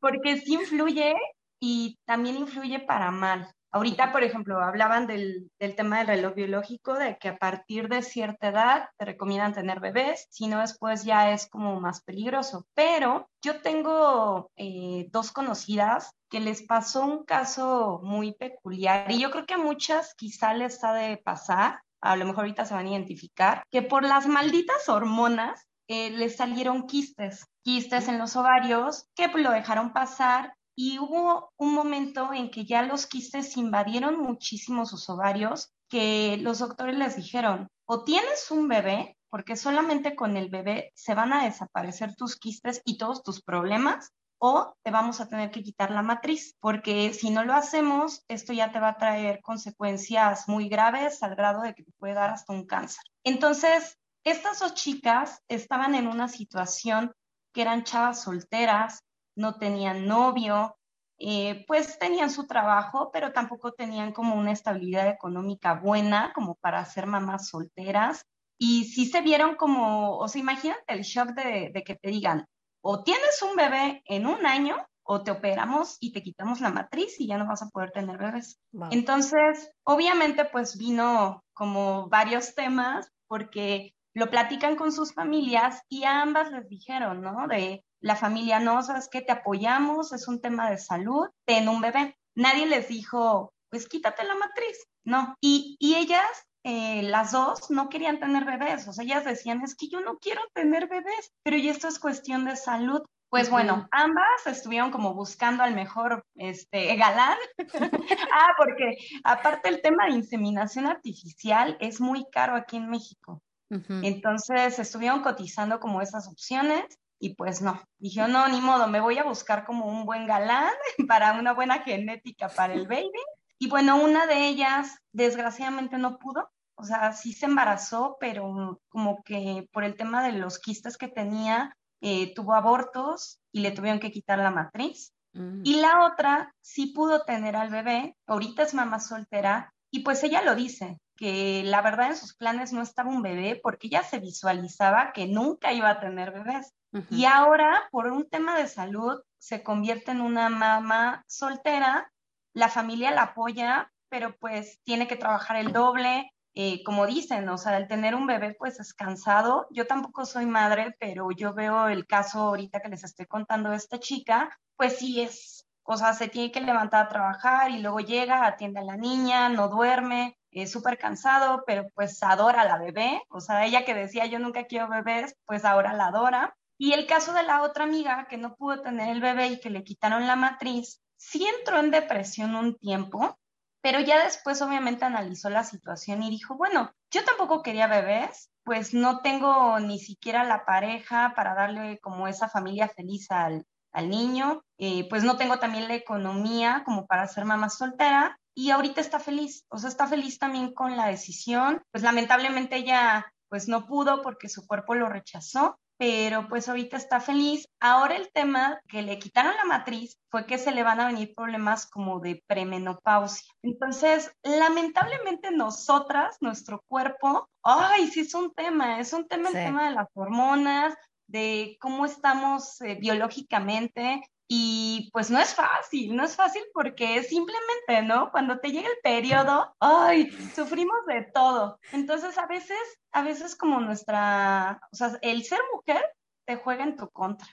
porque sí influye y también influye para mal. Ahorita, por ejemplo, hablaban del, tema del reloj biológico, de que a partir de cierta edad te recomiendan tener bebés, si no después ya es como más peligroso. Pero yo tengo eh, dos conocidas que les pasó un caso muy peculiar y yo creo que a muchas quizá les ha de pasar, a lo mejor ahorita se van a identificar, que por las malditas hormonas eh, les salieron quistes, quistes en los ovarios que lo dejaron pasar y hubo un momento en que ya los quistes invadieron muchísimo sus ovarios, que los doctores les dijeron, o tienes un bebé, porque solamente con el bebé se van a desaparecer tus quistes y todos tus problemas, o te vamos a tener que quitar la matriz, porque si no lo hacemos, esto ya te va a traer consecuencias muy graves al grado de que te puede dar hasta un cáncer. Entonces, estas dos chicas estaban en una situación que eran chavas solteras, no tenían novio, eh, pues tenían su trabajo, pero tampoco tenían como una estabilidad económica buena como para ser mamás solteras. Y sí se vieron como, o sea, imagínate el shock de, que te digan, o tienes un bebé en un año o te operamos y te quitamos la matriz y ya no vas a poder tener bebés. Entonces, obviamente, pues vino como varios temas porque lo platican con sus familias y a ambas les dijeron, ¿no? De, la familia, no, sabes que te apoyamos, es un tema de salud, ten un bebé. Nadie les dijo, pues quítate la matriz, no. Y, ellas, eh, las dos, no querían tener bebés, o sea, ellas decían, es que yo no quiero tener bebés, pero y esto es cuestión de salud. Pues bueno, ambas estuvieron como buscando al mejor este, galán. ah, porque aparte el tema de inseminación artificial es muy caro aquí en México. Entonces estuvieron cotizando como esas opciones y pues no, dije, no, ni modo, me voy a buscar como un buen galán para una buena genética para el baby. Y bueno, una de ellas desgraciadamente no pudo, o sea, sí se embarazó, pero como que por el tema de los quistes que tenía, eh, tuvo abortos y le tuvieron que quitar la matriz. Mm. Y la otra sí pudo tener al bebé, ahorita es mamá soltera, y pues ella lo dice, que la verdad en sus planes no estaba un bebé porque ella se visualizaba que nunca iba a tener bebés. Y ahora, por un tema de salud, se convierte en una mamá soltera, la familia la apoya, pero pues tiene que trabajar el doble, eh, como dicen, o sea, el tener un bebé pues es cansado. Yo tampoco soy madre, pero yo veo el caso ahorita que les estoy contando de esta chica, pues sí es, o sea, se tiene que levantar a trabajar y luego llega, atiende a la niña, no duerme, es súper cansado, pero pues adora a la bebé, o sea, ella que decía yo nunca quiero bebés, pues ahora la adora. Y el caso de la otra amiga que no pudo tener el bebé y que le quitaron la matriz, sí entró en depresión un tiempo, pero ya después obviamente analizó la situación y dijo, bueno, yo tampoco quería bebés, pues no tengo ni siquiera la pareja para darle como esa familia feliz al, niño, eh, pues no tengo también la economía como para ser mamá soltera y ahorita está feliz, o sea, está feliz también con la decisión, pues lamentablemente ella pues no pudo porque su cuerpo lo rechazó, pero pues ahorita está feliz. Ahora el tema que le quitaron la matriz fue que se le van a venir problemas como de premenopausia. Entonces, lamentablemente nosotras, nuestro cuerpo, ay, sí es un tema, es un tema el tema de las hormonas, de cómo estamos eh, biológicamente y pues no es fácil, no es fácil porque simplemente, ¿no? Cuando te llega el periodo, ay, sufrimos de todo. Entonces a veces, a veces como nuestra, o sea, el ser mujer te juega en tu contra.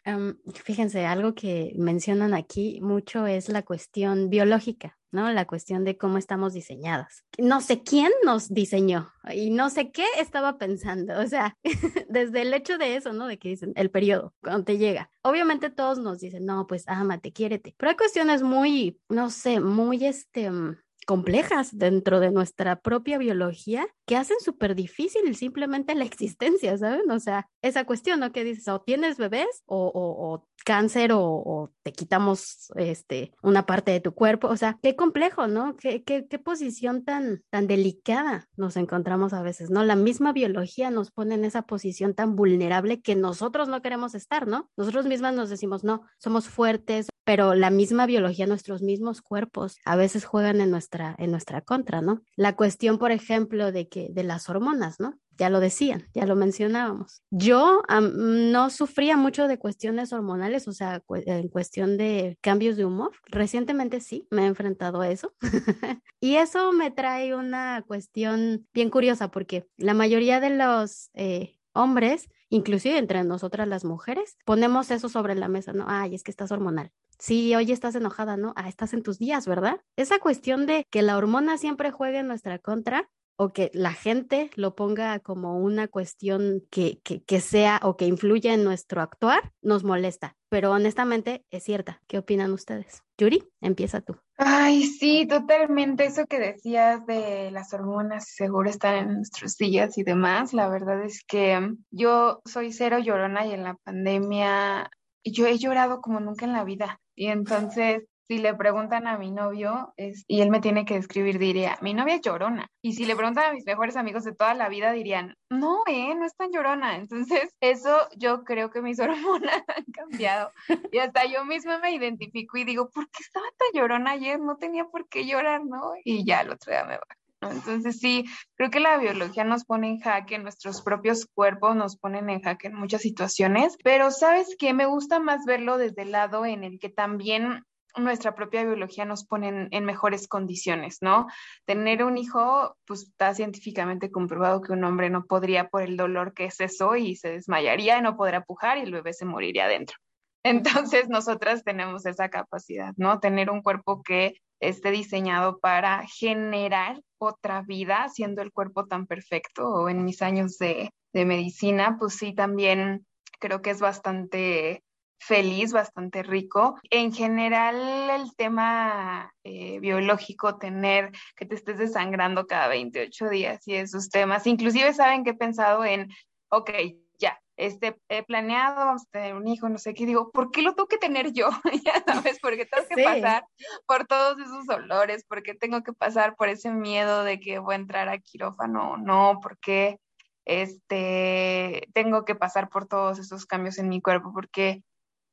fíjense, algo que mencionan aquí mucho es la cuestión biológica. ¿no? La cuestión de cómo estamos diseñadas. No sé quién nos diseñó y no sé qué estaba pensando, o sea, desde el hecho de eso, ¿no? De que dicen el periodo, cuando te llega. Obviamente todos nos dicen, no, pues ámate, quiérete, pero hay cuestiones muy, no sé, muy este mm, complejas dentro de nuestra propia biología que hacen súper difícil simplemente la existencia, ¿saben? O sea, esa cuestión, ¿no? Que dices, o tienes bebés o, o, cáncer o, te quitamos este, una parte de tu cuerpo, o sea, qué complejo, ¿no? Qué, qué, qué posición tan, tan delicada nos encontramos a veces, ¿no? La misma biología nos pone en esa posición tan vulnerable que nosotros no queremos estar, ¿no? Nosotros mismas nos decimos, no, somos fuertes, pero la misma biología, nuestros mismos cuerpos a veces juegan en nuestra, en nuestra contra, ¿no? La cuestión, por ejemplo, de que de las hormonas, ¿no? Ya lo decían, ya lo mencionábamos. Yo no sufría mucho de cuestiones hormonales, o sea, en cuestión de cambios de humor. Recientemente sí, me he enfrentado a eso. y eso me trae una cuestión bien curiosa porque la mayoría de los eh, hombres, inclusive entre nosotras las mujeres, ponemos eso sobre la mesa, ¿no? Ay, es que estás hormonal. Sí, hoy estás enojada, ¿no? Ah, estás en tus días, ¿verdad? Esa cuestión de que la hormona siempre juegue en nuestra contra o que la gente lo ponga como una cuestión que, que, que, sea o que influya en nuestro actuar, nos molesta. Pero honestamente es cierta. ¿Qué opinan ustedes? Yuri, empieza tú. Ay, sí, totalmente. Eso que decías de las hormonas seguro están en nuestros días y demás. La verdad es que yo soy cero llorona y en la pandemia yo he llorado como nunca en la vida. Y entonces si le preguntan a mi novio y él me tiene que describir, diría, mi novia es llorona. Y si le preguntan a mis mejores amigos de toda la vida, dirían, no, eh, no es tan llorona. Entonces, eso yo creo que mis hormonas han cambiado. Y hasta yo misma me identifico y digo, ¿por qué estaba tan llorona ayer? No tenía por qué llorar, ¿no? Y ya el otro día me va. Entonces sí, creo que la biología nos pone en jaque, nuestros propios cuerpos nos ponen en jaque en muchas situaciones, pero sabes que me gusta más verlo desde el lado en el que también nuestra propia biología nos pone en, mejores condiciones, ¿no? Tener un hijo, pues está científicamente comprobado que un hombre no podría por el dolor que es eso y se desmayaría, no podrá pujar y el bebé se moriría adentro. Entonces, nosotras tenemos esa capacidad, ¿no? Tener un cuerpo que esté diseñado para generar otra vida, siendo el cuerpo tan perfecto, o en mis años de, de medicina, pues sí, también creo que es bastante feliz, bastante rico. En general, el tema eh, biológico, tener que te estés desangrando cada 28 días y esos temas, inclusive saben que he pensado en, ok, ya, este, he planeado, vamos a tener un hijo, no sé qué, digo, ¿por qué lo tengo que tener yo? ya sabes, porque tengo que pasar por todos esos olores, porque tengo que pasar por ese miedo de que voy a entrar a quirófano, no, porque este, tengo que pasar por todos esos cambios en mi cuerpo, porque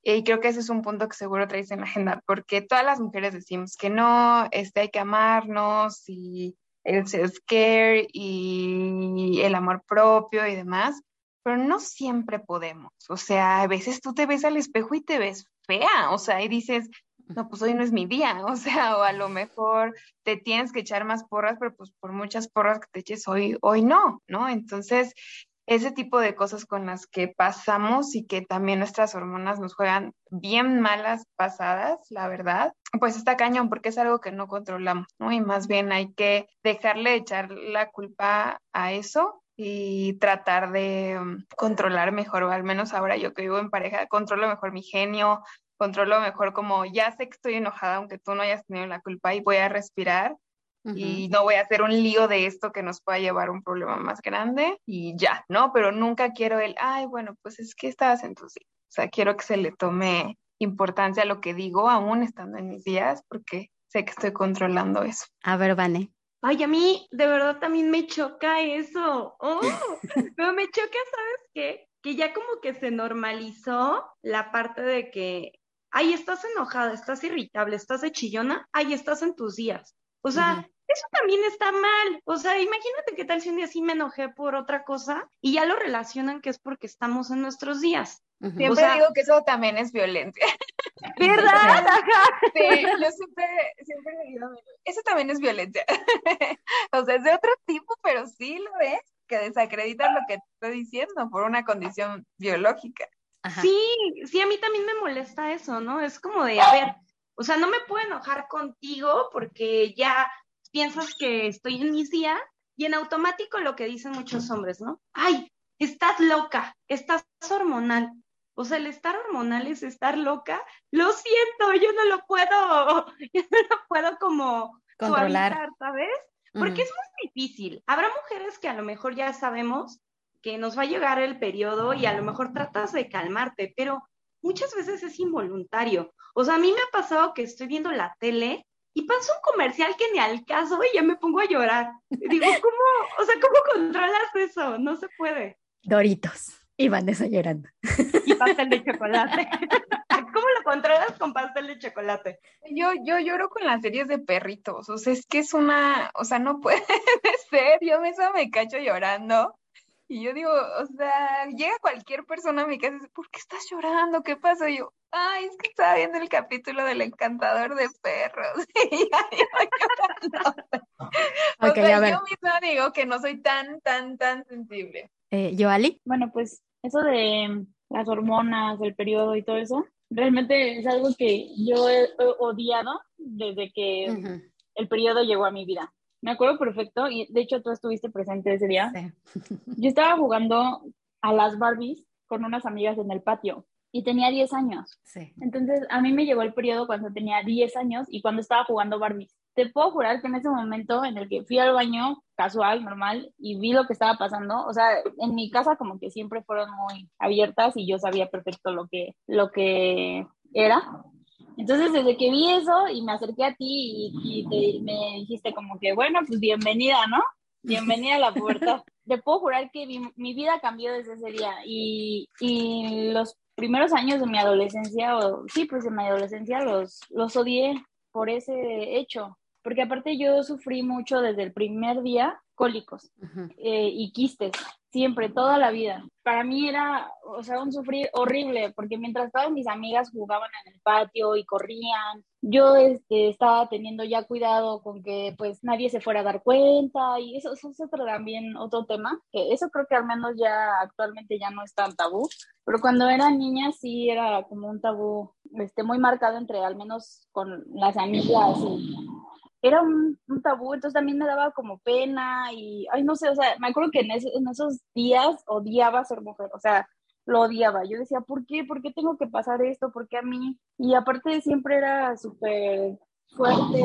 y creo que ese es un punto que seguro traes en la agenda, porque todas las mujeres decimos que no, este, hay que amarnos y el self-care y el amor propio y demás, pero no siempre podemos. O sea, a veces tú te ves al espejo y te ves fea, o sea, y dices, no, pues hoy no es mi día, o sea, o a lo mejor te tienes que echar más porras, pero pues por muchas porras que te eches hoy, hoy no, ¿no? Entonces, ese tipo de cosas con las que pasamos y que también nuestras hormonas nos juegan bien malas pasadas, la verdad, pues está cañón porque es algo que no controlamos, ¿no? Y más bien hay que dejarle echar la culpa a eso y tratar de um, controlar mejor, o al menos ahora yo que vivo en pareja, controlo mejor mi genio, controlo mejor como ya sé que estoy enojada aunque tú no hayas tenido la culpa y voy a respirar y no voy a hacer un lío de esto que nos pueda llevar a un problema más grande y ya, ¿no? Pero nunca quiero el, ay, bueno, pues es que estabas en tus días. O sea, quiero que se le tome importancia a lo que digo, aún estando en mis días, porque sé que estoy controlando eso. A ver, Vane. Ay, a mí de verdad también me choca eso. Oh, pero me choca, ¿sabes qué? Que ya como que se normalizó la parte de que, ay, estás enojada, estás irritable, estás de chillona, ay, estás en tus días. O sea, eso también está mal. O sea, imagínate qué tal si un día sí me enojé por otra cosa y ya lo relacionan que es porque estamos en nuestros días. Siempre digo que eso también es violencia. ¿Verdad? Sí, yo siempre, siempre digo, eso también es violencia. o sea, es de otro tipo, pero sí lo es, que desacreditan lo que te estoy diciendo por una condición biológica. Sí, sí, a mí también me molesta eso, ¿no? Es como de, a ver, o sea, no me puedo enojar contigo porque ya piensas que estoy en mis días y en automático lo que dicen muchos hombres, ¿no? Ay, estás loca, estás hormonal. O sea, el estar hormonal es estar loca. Lo siento, yo no lo puedo, yo no lo puedo como controlar, ¿sabes? Porque es muy difícil. Habrá mujeres que a lo mejor ya sabemos que nos va a llegar el periodo y a lo mejor tratas de calmarte, pero muchas veces es involuntario. O sea, a mí me ha pasado que estoy viendo la tele y pasa un comercial que ni al caso y ya me pongo a llorar. digo, ¿cómo, o sea, cómo controlas eso? No se puede. Doritos. Y Vanessa llorando. Y pastel de chocolate. ¿Cómo lo controlas con pastel de chocolate? Yo, yo lloro con las series de perritos. O sea, es que es una, o sea, no puede ser. Yo misma me cacho llorando. Y yo digo, o sea, llega cualquier persona a mi casa y dice, ¿por qué estás llorando? ¿Qué pasó? Y yo, ay, es que estaba viendo el capítulo del encantador de perros. y ya llorando. o sea, yo misma digo que no soy tan, tan, tan sensible. Eh, ¿Yoali? Bueno, pues eso de las hormonas, el periodo y todo eso, realmente es algo que yo he, odiado desde que el periodo llegó a mi vida. Me acuerdo perfecto, y de hecho tú estuviste presente ese día. Yo estaba jugando a las Barbies con unas amigas en el patio y tenía 10 años. Entonces a mí me llegó el periodo cuando tenía 10 años y cuando estaba jugando Barbies te puedo jurar que en ese momento en el que fui al baño casual, normal, y vi lo que estaba pasando, o sea, en mi casa como que siempre fueron muy abiertas y yo sabía perfecto lo que, lo que era. Entonces, desde que vi eso y me acerqué a ti y, me dijiste como que, bueno, pues bienvenida, ¿no? Bienvenida a la puerta. te puedo jurar que mi, vida cambió desde ese día y, y, los primeros años de mi adolescencia, o sí, pues de mi adolescencia los, los odié por ese hecho porque aparte yo sufrí mucho desde el primer día cólicos eh, y quistes, siempre, toda la vida. Para mí era, o sea, un sufrir horrible, porque mientras todas mis amigas jugaban en el patio y corrían, yo este, estaba teniendo ya cuidado con que pues nadie se fuera a dar cuenta y eso, eso es otro también, otro tema, que eso creo que al menos ya actualmente ya no es tan tabú, pero cuando era niña sí era como un tabú este, muy marcado entre al menos con las amigas y era un, tabú, entonces también me daba como pena y, ay, no sé, o sea, me acuerdo que en, en esos días odiaba ser mujer, o sea, lo odiaba. Yo decía, ¿por qué? ¿Por qué tengo que pasar esto? ¿Por qué a mí? Y aparte siempre era súper fuerte,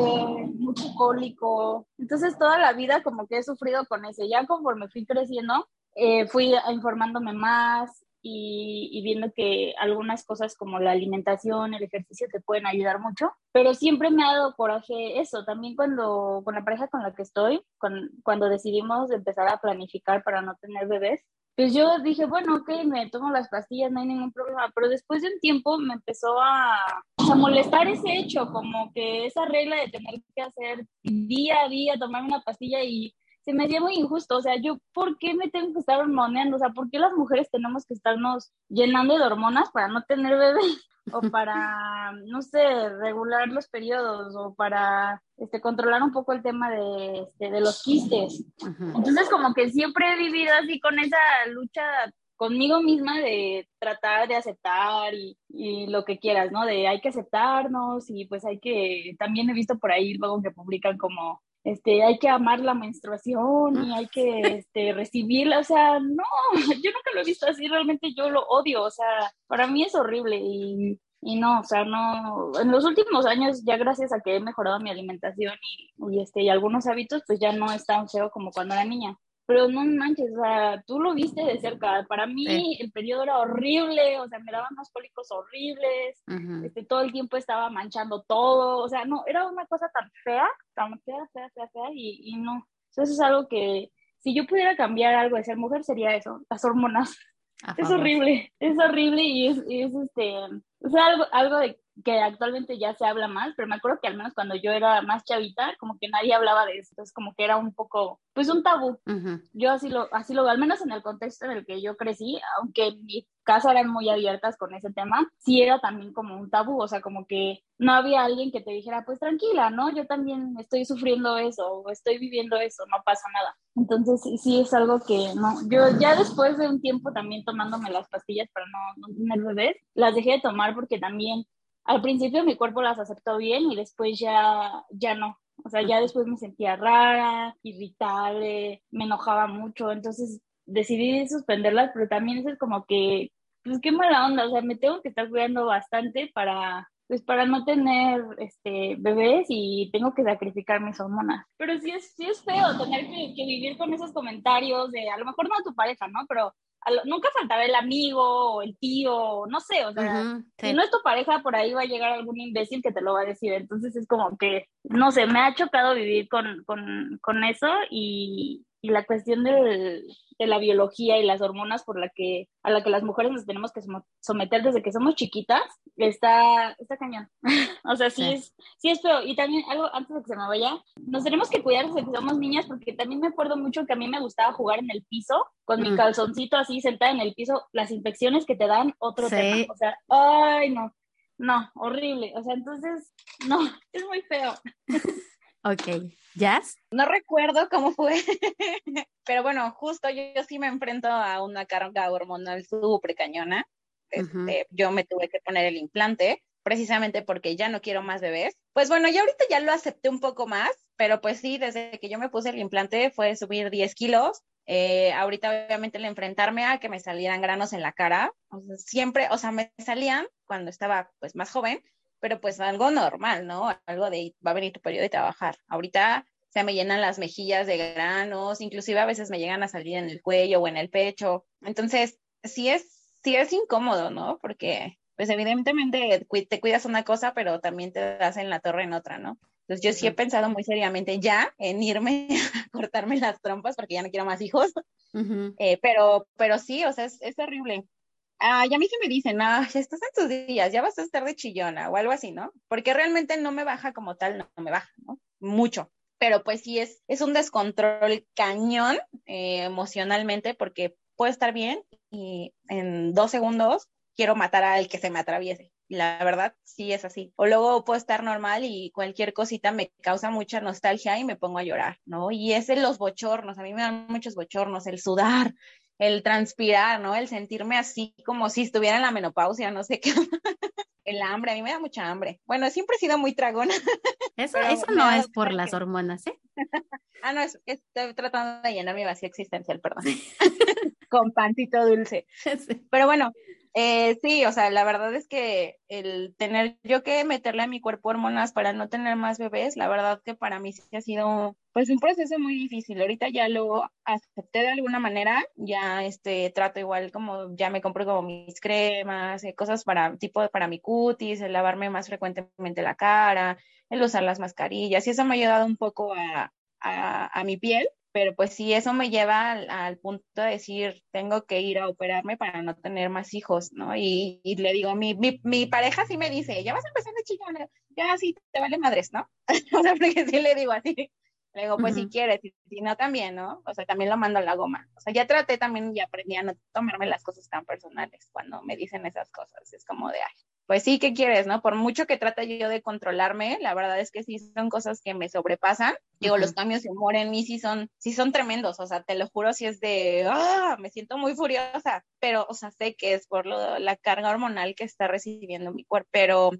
mucho cólico. Entonces toda la vida como que he sufrido con eso. Ya conforme fui creciendo, eh, fui informándome más, y, viendo que algunas cosas como la alimentación, el ejercicio te pueden ayudar mucho, pero siempre me ha dado coraje eso, también cuando con la pareja con la que estoy, cuando decidimos empezar a planificar para no tener bebés, pues yo dije, bueno, ok, me tomo las pastillas, no hay ningún problema, pero después de un tiempo me empezó a, a molestar ese hecho, como que esa regla de tener que hacer día a día, tomar una pastilla y se me hacía muy injusto, o sea, yo, ¿por qué me tengo que estar hormoneando? O sea, ¿por qué las mujeres tenemos que estarnos llenando de hormonas para no tener bebés? O para, no sé, regular los periodos, o para este, controlar un poco el tema de, este, de los quistes. Entonces, como que siempre he vivido así con esa lucha conmigo misma de tratar de aceptar y, y, lo que quieras, ¿no? De hay que aceptarnos y pues hay que, también he visto por ahí luego que publican como este, hay que amar la menstruación y hay que este, recibirla, o sea, no, yo nunca lo he visto así, realmente yo lo odio, o sea, para mí es horrible y, y no, o sea, no, en los últimos años ya gracias a que he mejorado mi alimentación y, y, este, y algunos hábitos, pues ya no es tan feo como cuando era niña pero no manches, o sea, tú lo viste de cerca. Para mí el periodo era horrible, o sea, me daban unos cólicos horribles, este, todo el tiempo estaba manchando todo, o sea, no, era una cosa tan fea, tan fea, fea, fea, fea, y, y no. eso es algo que, si yo pudiera cambiar algo de ser mujer, sería eso, las hormonas. Es horrible, es horrible y es, es este, o sea, algo, algo de que actualmente ya se habla más, pero me acuerdo que al menos cuando yo era más chavita, como que nadie hablaba de eso, entonces como que era un poco, pues un tabú. Yo así lo, así lo, al menos en el contexto en el que yo crecí, aunque mi casa eran muy abiertas con ese tema, sí era también como un tabú, o sea, como que no había alguien que te dijera, pues tranquila, ¿no? Yo también estoy sufriendo eso o estoy viviendo eso, no pasa nada. Entonces, sí es algo que no, yo ya después de un tiempo también tomándome las pastillas para no, no tener bebés, las dejé de tomar porque también al principio mi cuerpo las aceptó bien y después ya, ya no. O sea, ya después me sentía rara, irritable, me enojaba mucho, entonces decidí suspenderlas, pero también es como que pues qué mala onda, o sea, me tengo que estar cuidando bastante para, pues para no tener este bebés y tengo que sacrificar mis hormonas. Pero sí es, sí es feo tener que, vivir con esos comentarios de a lo mejor no a tu pareja, ¿no? Pero nunca faltaba el amigo o el tío, no sé, o sea, si no es tu pareja, por ahí va a llegar algún imbécil que te lo va a decir. Entonces es como que, no sé, me ha chocado vivir con, con, con eso y, y la cuestión de la biología y las hormonas por la que a la que las mujeres nos tenemos que someter desde que somos chiquitas está está cañón. O sea sí, es sí es feo. Y también algo antes de que se me vaya nos tenemos que cuidar desde que somos niñas porque también me acuerdo mucho que a mí me gustaba jugar en el piso con mi mm. calzoncito así sentada en el piso las infecciones que te dan otro tema. O sea ay no no horrible. O sea entonces no es muy feo. Ok, ¿Jazz? No recuerdo cómo fue, pero bueno, justo yo, sí me enfrento a una carga hormonal súper cañona. Este, Yo me tuve que poner el implante precisamente porque ya no quiero más bebés. Pues bueno, ya ahorita ya lo acepté un poco más, pero pues sí, desde que yo me puse el implante fue subir 10 kilos. Eh, ahorita obviamente el enfrentarme a que me salieran granos en la cara, siempre, o sea, me salían cuando estaba pues más joven, pero pues algo normal, ¿no? Algo de va a venir tu periodo de trabajar. Ahorita se me llenan las mejillas de granos, inclusive a veces me llegan a salir en el cuello o en el pecho. Entonces, sí es, sí es incómodo, ¿no? Porque, pues evidentemente te cuidas una cosa, pero también te das en la torre en otra, ¿no? Entonces yo sí he pensado muy seriamente ya en irme a cortarme las trompas porque ya no quiero más hijos. Eh, pero, pero sí, o sea, es, es terrible. Ah, y a mí se me dicen, ah, ya estás en tus días, ya vas a estar de chillona o algo así, ¿no? Porque realmente no me baja como tal, no, me baja, ¿no? Mucho. Pero pues sí es, es un descontrol cañón eh, emocionalmente porque puedo estar bien y en dos segundos quiero matar al que se me atraviese. La verdad, sí es así. O luego puedo estar normal y cualquier cosita me causa mucha nostalgia y me pongo a llorar, ¿no? Y es en los bochornos, a mí me dan muchos bochornos, el sudar, el transpirar, ¿no? El sentirme así como si estuviera en la menopausia, no sé qué. el hambre, a mí me da mucha hambre. Bueno, siempre he sido muy tragona. Eso, eso no es por las hormonas, ¿eh? ah, no, es, estoy tratando de llenar mi vacío existencial, perdón. Con pancito dulce. Pero bueno, eh, sí, o sea, la verdad es que el tener yo que meterle a mi cuerpo hormonas para no tener más bebés, la verdad que para mí sí ha sido pues un proceso muy difícil. Ahorita ya lo acepté de alguna manera, ya este trato igual como ya me compro como mis cremas, eh, cosas para tipo para mi cutis, el lavarme más frecuentemente la cara, el usar las mascarillas y eso me ha ayudado un poco a, a mi piel pero pues sí, eso me lleva al, punto de decir, tengo que ir a operarme para no tener más hijos, ¿no? Y, le digo, mi, mi, mi, pareja sí me dice, ya vas a empezar de chillona, ya sí te vale madres, ¿no? o sea, porque sí le digo así. Le digo, pues si quieres, y si no también, ¿no? O sea, también lo mando a la goma. O sea, ya traté también y aprendí a no tomarme las cosas tan personales cuando me dicen esas cosas. Es como de, ay, pues sí, ¿qué quieres, no? Por mucho que trate yo de controlarme, la verdad es que sí son cosas que me sobrepasan. Digo, los cambios de humor en mí sí son, sí son tremendos, o sea, te lo juro, si es de, ah, me siento muy furiosa, pero, o sea, sé que es por lo, la carga hormonal que está recibiendo mi cuerpo, pero,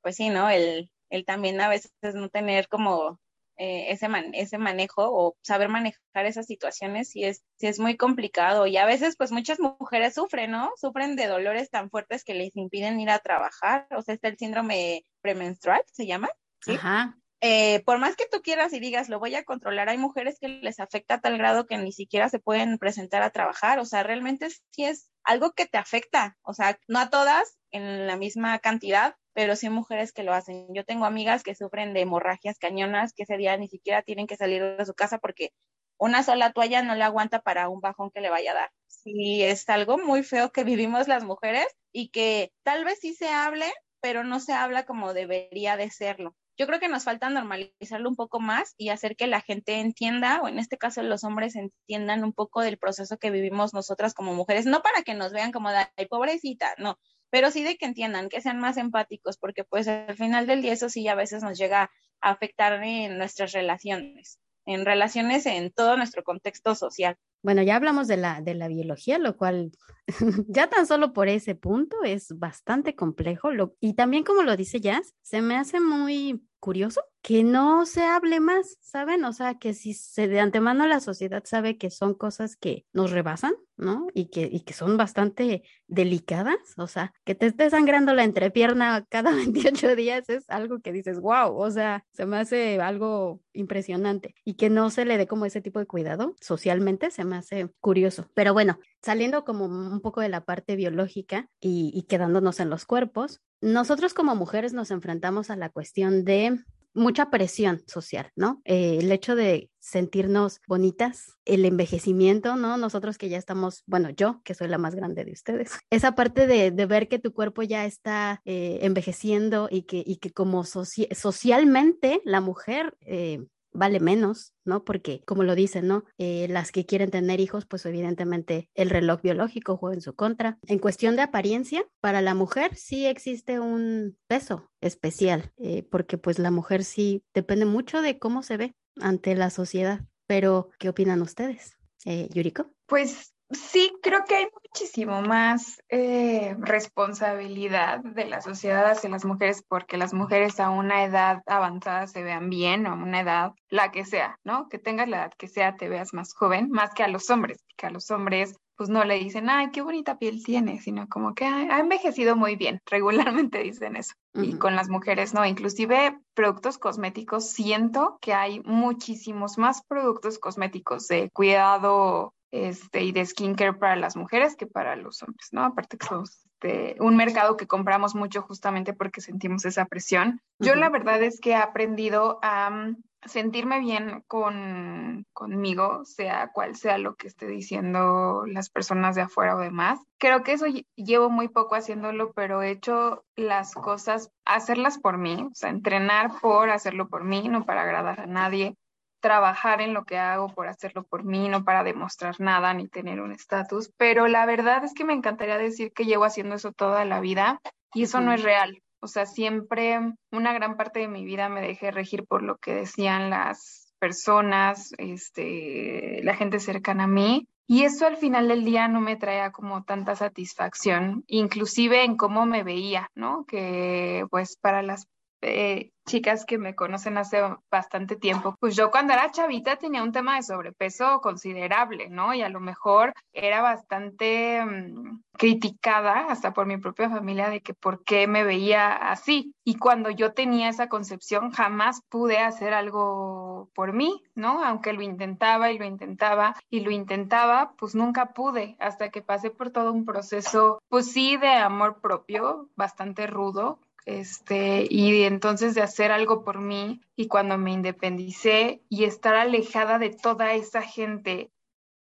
pues sí, ¿no? El, el también a veces no tener como eh, ese, ese manejo o saber manejar esas situaciones sí es, sí es muy complicado y a veces pues muchas mujeres sufren, ¿no? Sufren de dolores tan fuertes que les impiden ir a trabajar, o sea, está el síndrome premenstrual, se llama, ¿sí? Ajá. Eh, por más que tú quieras y digas, lo voy a controlar, hay mujeres que les afecta a tal grado que ni siquiera se pueden presentar a trabajar, o sea, realmente sí es algo que te afecta, o sea, no a todas en la misma cantidad, pero sí mujeres que lo hacen. Yo tengo amigas que sufren de hemorragias cañonas, que ese día ni siquiera tienen que salir de su casa porque una sola toalla no le aguanta para un bajón que le vaya a dar. Sí, es algo muy feo que vivimos las mujeres y que tal vez sí se hable, pero no se habla como debería de serlo. Yo creo que nos falta normalizarlo un poco más y hacer que la gente entienda, o en este caso los hombres entiendan un poco del proceso que vivimos nosotras como mujeres, no para que nos vean como ay, pobrecita, no, pero sí de que entiendan, que sean más empáticos, porque pues al final del día eso sí a veces nos llega a afectar en nuestras relaciones, en relaciones en todo nuestro contexto social. Bueno, ya hablamos de la, de la biología, lo cual ya tan solo por ese punto es bastante complejo. Lo, y también como lo dice Jazz, se me hace muy curioso que no se hable más, ¿saben? O sea, que si se de antemano la sociedad sabe que son cosas que nos rebasan, ¿no? Y que, y que son bastante delicadas, o sea, que te esté sangrando la entrepierna cada 28 días es algo que dices, wow, o sea, se me hace algo impresionante y que no se le dé como ese tipo de cuidado socialmente, se me hace curioso. Pero bueno, saliendo como un poco de la parte biológica y, y quedándonos en los cuerpos, nosotros como mujeres nos enfrentamos a la cuestión de mucha presión social, ¿no? Eh, el hecho de sentirnos bonitas, el envejecimiento, ¿no? Nosotros que ya estamos, bueno, yo que soy la más grande de ustedes, esa parte de, ver que tu cuerpo ya está eh, envejeciendo y que, y que como socialmente la mujer eh, vale menos, ¿no? Porque, como lo dicen, ¿no? Eh, las que quieren tener hijos, pues evidentemente el reloj biológico juega en su contra. En cuestión de apariencia, para la mujer sí existe un peso especial, eh, porque pues la mujer sí depende mucho de cómo se ve ante la sociedad. Pero, ¿qué opinan ustedes? Eh, Yuriko. Pues sí, creo que hay muchísimo más eh, responsabilidad de la sociedad hacia las mujeres porque las mujeres a una edad avanzada se vean bien o a una edad, la que sea, ¿no? Que tengas la edad que sea, te veas más joven, más que a los hombres, que a los hombres pues no le dicen, ay, qué bonita piel tiene, sino como que ha envejecido muy bien, regularmente dicen eso. Y con las mujeres no, inclusive productos cosméticos, siento que hay muchísimos más productos cosméticos de cuidado este, y de skincare para las mujeres que para los hombres, ¿no? Aparte que somos este, un mercado que compramos mucho justamente porque sentimos esa presión. Yo la verdad es que he aprendido a mm, sentirme bien con, conmigo, sea cual sea lo que esté diciendo las personas de afuera o demás. Creo que eso llevo muy poco haciéndolo, pero he hecho las cosas, hacerlas por mí, o sea, entrenar por hacerlo por mí, no para agradar a nadie trabajar en lo que hago por hacerlo por mí, no para demostrar nada ni tener un estatus, pero la verdad es que me encantaría decir que llevo haciendo eso toda la vida y eso no es real. O sea, siempre una gran parte de mi vida me dejé regir por lo que decían las personas, este, la gente cercana a mí. Y eso al final del día no me traía como tanta satisfacción, inclusive en cómo me veía, ¿no? Que pues para las eh, chicas que me conocen hace bastante tiempo, pues yo cuando era chavita tenía un tema de sobrepeso considerable, ¿no? Y a lo mejor era bastante mm, criticada hasta por mi propia familia de que por qué me veía así. Y cuando yo tenía esa concepción jamás pude hacer algo por mí, ¿no? Aunque lo intentaba y lo intentaba y lo intentaba, pues nunca pude hasta que pasé por todo un proceso, pues sí, de amor propio, bastante rudo, este, y entonces de hacer algo por mí y cuando me independicé y estar alejada de toda esa gente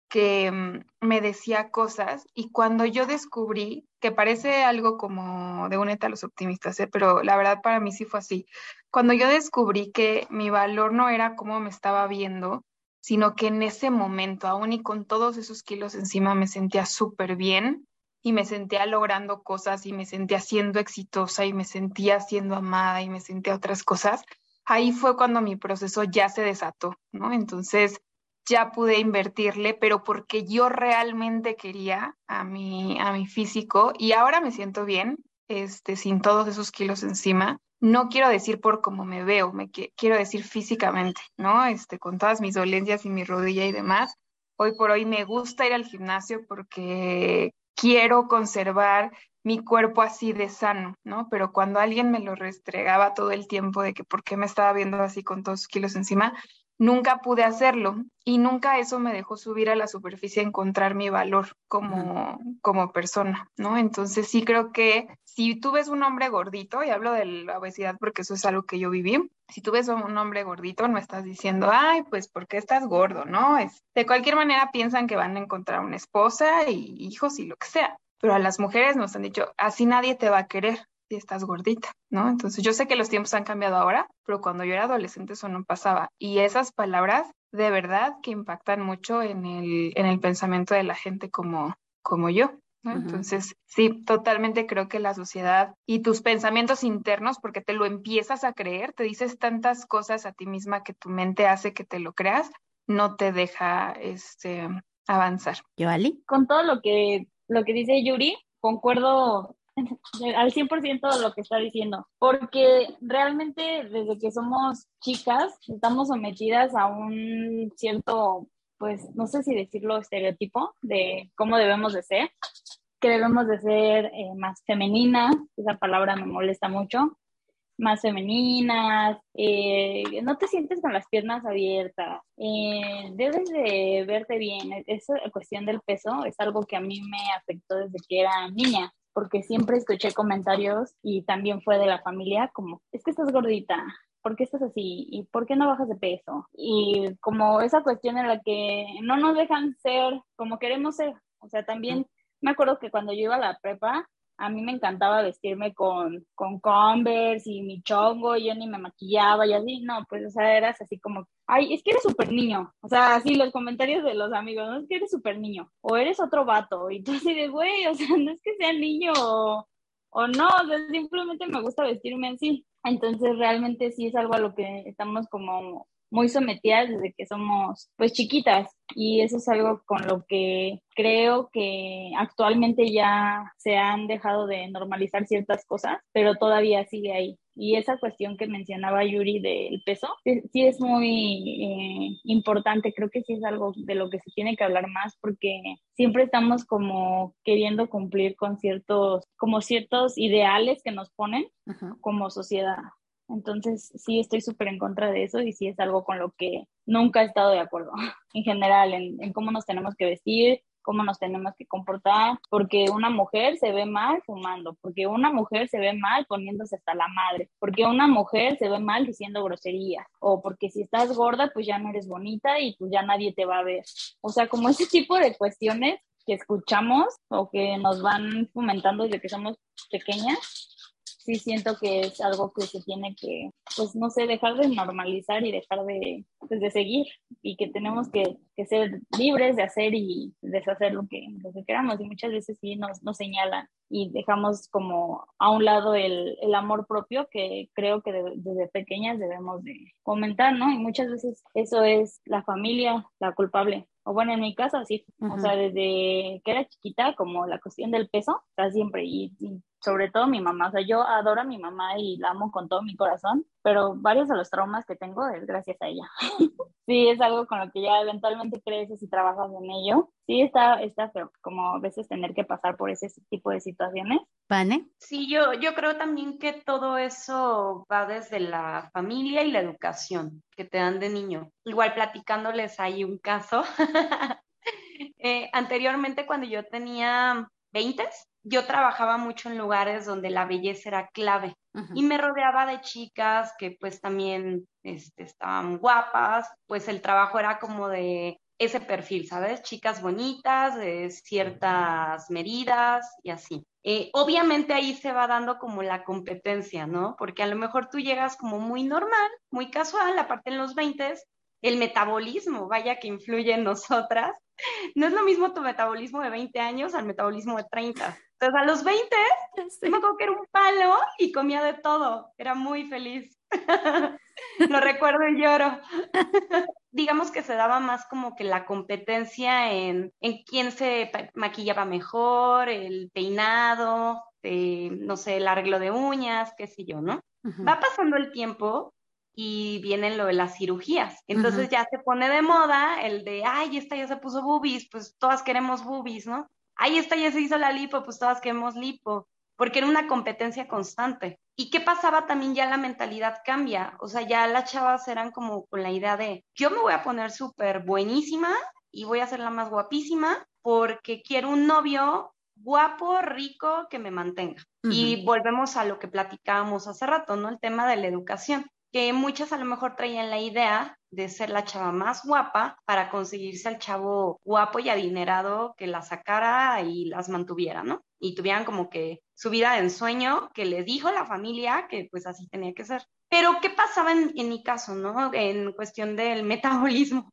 que mm, me decía cosas y cuando yo descubrí, que parece algo como de únete a los optimistas, ¿eh? pero la verdad para mí sí fue así, cuando yo descubrí que mi valor no era cómo me estaba viendo, sino que en ese momento, aún y con todos esos kilos encima, me sentía súper bien, y me sentía logrando cosas y me sentía siendo exitosa y me sentía siendo amada y me sentía otras cosas, ahí fue cuando mi proceso ya se desató, ¿no? Entonces ya pude invertirle, pero porque yo realmente quería a mi, a mi físico y ahora me siento bien, este, sin todos esos kilos encima. No quiero decir por cómo me veo, me quiero decir físicamente, ¿no? Este, con todas mis dolencias y mi rodilla y demás. Hoy por hoy me gusta ir al gimnasio porque quiero conservar mi cuerpo así de sano, ¿no? Pero cuando alguien me lo restregaba todo el tiempo de que por qué me estaba viendo así con todos los kilos encima, nunca pude hacerlo y nunca eso me dejó subir a la superficie a encontrar mi valor como, como persona, ¿no? Entonces sí creo que si tú ves un hombre gordito, y hablo de la obesidad porque eso es algo que yo viví, si tú ves un hombre gordito, no estás diciendo, ay, pues, ¿por qué estás gordo? ¿No? Es, de cualquier manera piensan que van a encontrar una esposa y hijos y lo que sea. Pero a las mujeres nos han dicho, así nadie te va a querer, si estás gordita, ¿no? Entonces yo sé que los tiempos han cambiado ahora, pero cuando yo era adolescente eso no pasaba. Y esas palabras de verdad que impactan mucho en el, en el pensamiento de la gente como, como yo. Entonces, sí, totalmente creo que la sociedad y tus pensamientos internos, porque te lo empiezas a creer, te dices tantas cosas a ti misma que tu mente hace que te lo creas, no te deja este, avanzar. ¿Yo, Ali? Con todo lo que, lo que dice Yuri, concuerdo al 100% de lo que está diciendo, porque realmente desde que somos chicas estamos sometidas a un cierto pues no sé si decirlo estereotipo de cómo debemos de ser, que debemos de ser eh, más femeninas, esa palabra me molesta mucho, más femeninas, eh, no te sientes con las piernas abiertas, eh, debes de verte bien, esa cuestión del peso es algo que a mí me afectó desde que era niña, porque siempre escuché comentarios y también fue de la familia como, es que estás gordita, ¿por qué estás así? ¿Y por qué no bajas de peso? Y como esa cuestión en la que no nos dejan ser como queremos ser. O sea, también me acuerdo que cuando yo iba a la prepa, a mí me encantaba vestirme con, con Converse y mi chongo, y yo ni me maquillaba y así, no, pues, o sea, eras así como, ay, es que eres súper niño, o sea, así los comentarios de los amigos, no es que eres súper niño, o eres otro vato, y tú así de, güey, o sea, no es que sea niño o, o no, o sea, simplemente me gusta vestirme así. Entonces realmente sí es algo a lo que estamos como muy sometidas desde que somos pues chiquitas y eso es algo con lo que creo que actualmente ya se han dejado de normalizar ciertas cosas, pero todavía sigue ahí. Y esa cuestión que mencionaba Yuri del peso, sí, es muy eh, importante, creo que sí es algo de lo que se tiene que hablar más porque siempre estamos como queriendo cumplir con ciertos, como ciertos ideales que nos ponen como sociedad. Entonces, sí estoy súper en contra de eso y sí es algo con lo que nunca he estado de acuerdo en general, en, cómo nos tenemos que vestir, cómo nos tenemos que comportar, porque una mujer se ve mal fumando, porque una mujer se ve mal poniéndose hasta la madre, porque una mujer se ve mal diciendo groserías, o porque si estás gorda, pues ya no eres bonita y pues ya nadie te va a ver. O sea, como ese tipo de cuestiones que escuchamos o que nos van fomentando desde que somos pequeñas, sí siento que es algo que se tiene que, pues no sé, dejar de normalizar y dejar de, pues, de seguir y que tenemos que, que, ser libres de hacer y deshacer lo que, lo que queramos. Y muchas veces sí nos, nos señalan y dejamos como a un lado el, el amor propio que creo que desde pequeñas debemos de comentar, ¿no? Y muchas veces eso es la familia la culpable. O bueno, en mi caso sí, o sea, desde que era chiquita, como la cuestión del peso, está siempre, y, sobre todo mi mamá, o sea, yo adoro a mi mamá y la amo con todo mi corazón, pero varios de los traumas que tengo es gracias a ella. sí, es algo con lo que ya eventualmente creces y trabajas en ello. Sí, está, está feo, como a veces tener que pasar por ese tipo de situaciones. ¿Pane? Sí, yo, yo creo también que todo eso va desde la familia y la educación que te dan de niño. Igual platicándoles hay un caso. eh, anteriormente, cuando yo tenía 20, yo trabajaba mucho en lugares donde la belleza era clave y me rodeaba de chicas que pues también este, estaban guapas, pues el trabajo era como de ese perfil, ¿sabes? Chicas bonitas, de ciertas medidas y así. Eh, obviamente ahí se va dando como la competencia, ¿no? Porque a lo mejor tú llegas como muy normal, muy casual, aparte en los 20, el metabolismo, vaya que influye en nosotras. No es lo mismo tu metabolismo de 20 años al metabolismo de 30. Entonces, a los 20, me acuerdo que era un palo y comía de todo. Era muy feliz. Lo recuerdo y lloro. Digamos que se daba más como que la competencia en, en quién se maquillaba mejor, el peinado, eh, no sé, el arreglo de uñas, qué sé yo, ¿no? Va pasando el tiempo y viene lo de las cirugías. Entonces ya se pone de moda el de, ay, esta ya se puso boobies, pues todas queremos boobies, ¿no? Ahí está, ya se hizo la lipo, pues todas queremos lipo, porque era una competencia constante. ¿Y qué pasaba también? Ya la mentalidad cambia, o sea, ya las chavas eran como con la idea de, yo me voy a poner súper buenísima y voy a ser la más guapísima porque quiero un novio guapo, rico, que me mantenga. Y volvemos a lo que platicábamos hace rato, ¿no? El tema de la educación que muchas a lo mejor traían la idea de ser la chava más guapa para conseguirse al chavo guapo y adinerado que la sacara y las mantuviera, ¿no? Y tuvieran como que su vida de ensueño, que le dijo la familia que pues así tenía que ser. Pero, ¿qué pasaba en, en mi caso, no? En cuestión del metabolismo.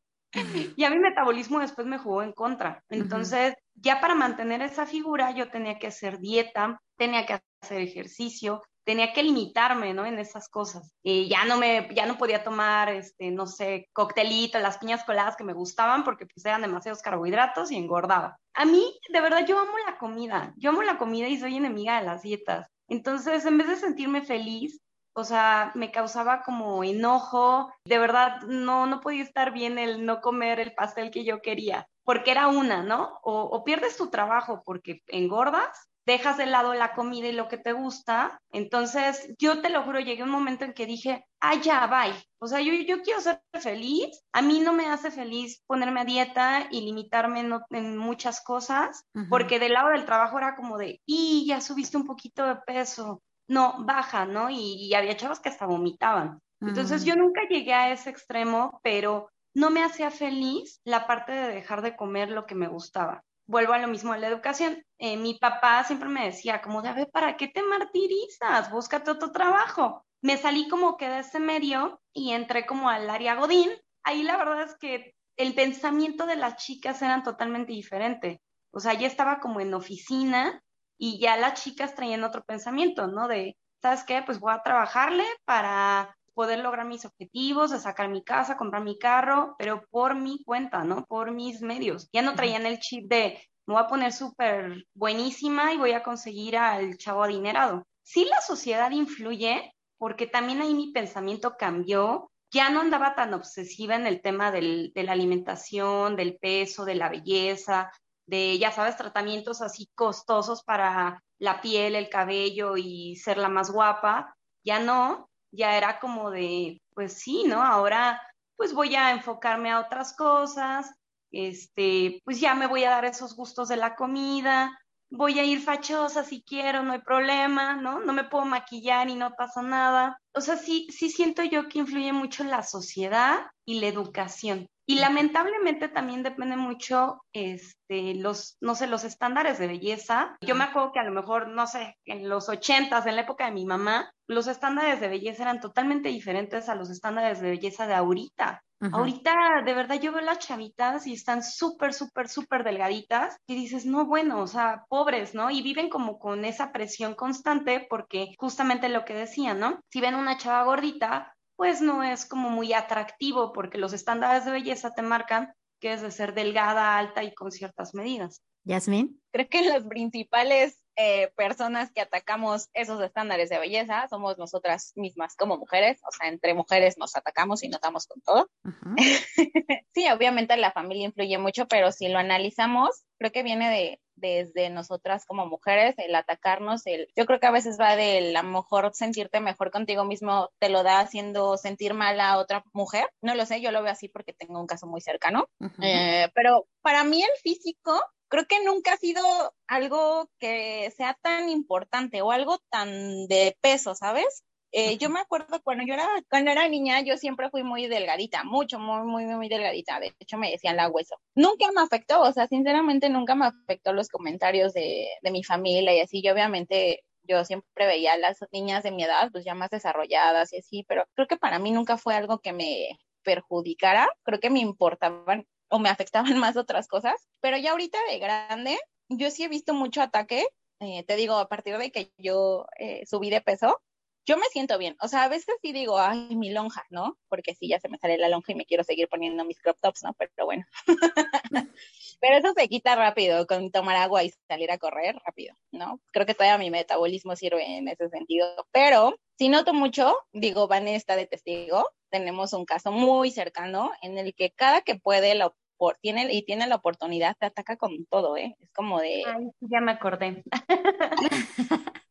Y a mi metabolismo después me jugó en contra. Entonces, ya para mantener esa figura, yo tenía que hacer dieta, tenía que hacer ejercicio, tenía que limitarme, ¿no? En esas cosas. Y ya no me, ya no podía tomar, este, no sé, coctelitos, las piñas coladas que me gustaban porque pues eran demasiados carbohidratos y engordaba. A mí, de verdad, yo amo la comida. Yo amo la comida y soy enemiga de las dietas. Entonces, en vez de sentirme feliz, o sea, me causaba como enojo, de verdad no, no podía estar bien el no comer el pastel que yo quería, porque era una, ¿no? O pierdes tu trabajo porque engordas, dejas de lado la comida y lo que te gusta, entonces yo te lo juro, llegué a un momento en que dije, ah, ya, bye, o sea, yo, yo quiero ser feliz, a mí no me hace feliz ponerme a dieta y limitarme en, muchas cosas, porque del lado del trabajo era como de, y ya subiste un poquito de peso, no, baja, ¿no? Y, había chavos que hasta vomitaban. Entonces yo nunca llegué a ese extremo, pero no me hacía feliz la parte de dejar de comer lo que me gustaba. Vuelvo a lo mismo a la educación. Eh, mi papá siempre me decía, como, de, ver, ¿para qué te martirizas? Búscate otro trabajo. Me salí como que de ese medio y entré como al área Godín. Ahí la verdad es que el pensamiento de las chicas eran totalmente diferente. O sea, ya estaba como en oficina y ya las chicas traían otro pensamiento, ¿no? De, ¿sabes qué? Pues voy a trabajarle para poder lograr mis objetivos, de sacar mi casa, comprar mi carro, pero por mi cuenta, ¿no? Por mis medios. Ya no traían el chip de, me voy a poner súper buenísima y voy a conseguir al chavo adinerado. Sí la sociedad influye, porque también ahí mi pensamiento cambió. Ya no andaba tan obsesiva en el tema del, de la alimentación, del peso, de la belleza, de, ya sabes, tratamientos así costosos para la piel, el cabello y ser la más guapa, ya no, ya era como de, pues sí, ¿no? Ahora pues voy a enfocarme a otras cosas, este, pues ya me voy a dar esos gustos de la comida, voy a ir fachosa si quiero, no hay problema, ¿no? No me puedo maquillar y no pasa nada. O sea, sí, sí siento yo que influye mucho la sociedad y la educación. Y lamentablemente también depende mucho, este, los, no sé, los estándares de belleza. Yo me acuerdo que a lo mejor, no sé, en los ochentas, en la época de mi mamá, los estándares de belleza eran totalmente diferentes a los estándares de belleza de ahorita. Ahorita, de verdad, yo veo las chavitas y están súper, súper, súper delgaditas y dices, no, bueno, o sea, pobres, ¿no? Y viven como con esa presión constante porque justamente lo que decía, ¿no? Si ven una chava gordita, pues no es como muy atractivo porque los estándares de belleza te marcan que es de ser delgada, alta y con ciertas medidas. Yasmin. Creo que las principales eh, personas que atacamos esos estándares de belleza somos nosotras mismas como mujeres, o sea, entre mujeres nos atacamos y notamos con todo. sí, obviamente la familia influye mucho, pero si lo analizamos, creo que viene de desde nosotras como mujeres, el atacarnos, el, yo creo que a veces va de a lo mejor sentirte mejor contigo mismo, te lo da haciendo sentir mal a otra mujer. No lo sé, yo lo veo así porque tengo un caso muy cercano. Eh, pero para mí el físico creo que nunca ha sido algo que sea tan importante o algo tan de peso, ¿sabes? Eh, yo me acuerdo cuando yo era, cuando era niña, yo siempre fui muy delgadita, mucho, muy, muy, muy delgadita. De hecho, me decían la hueso. Nunca me afectó, o sea, sinceramente nunca me afectó los comentarios de, de mi familia y así. Yo obviamente yo siempre veía a las niñas de mi edad, pues ya más desarrolladas y así, pero creo que para mí nunca fue algo que me perjudicara. Creo que me importaban o me afectaban más otras cosas, pero ya ahorita de grande, yo sí he visto mucho ataque, eh, te digo, a partir de que yo eh, subí de peso, yo me siento bien, o sea, a veces sí digo, ay, mi lonja, ¿no? Porque sí, ya se me sale la lonja y me quiero seguir poniendo mis crop tops, ¿no? Pero bueno. Pero eso se quita rápido con tomar agua y salir a correr rápido, ¿no? Creo que todavía mi metabolismo sirve en ese sentido. Pero si noto mucho, digo, Vanessa está de testigo, tenemos un caso muy cercano en el que cada que puede lo tiene y tiene la oportunidad te ataca con todo, ¿eh? Es como de Ay, ya me acordé.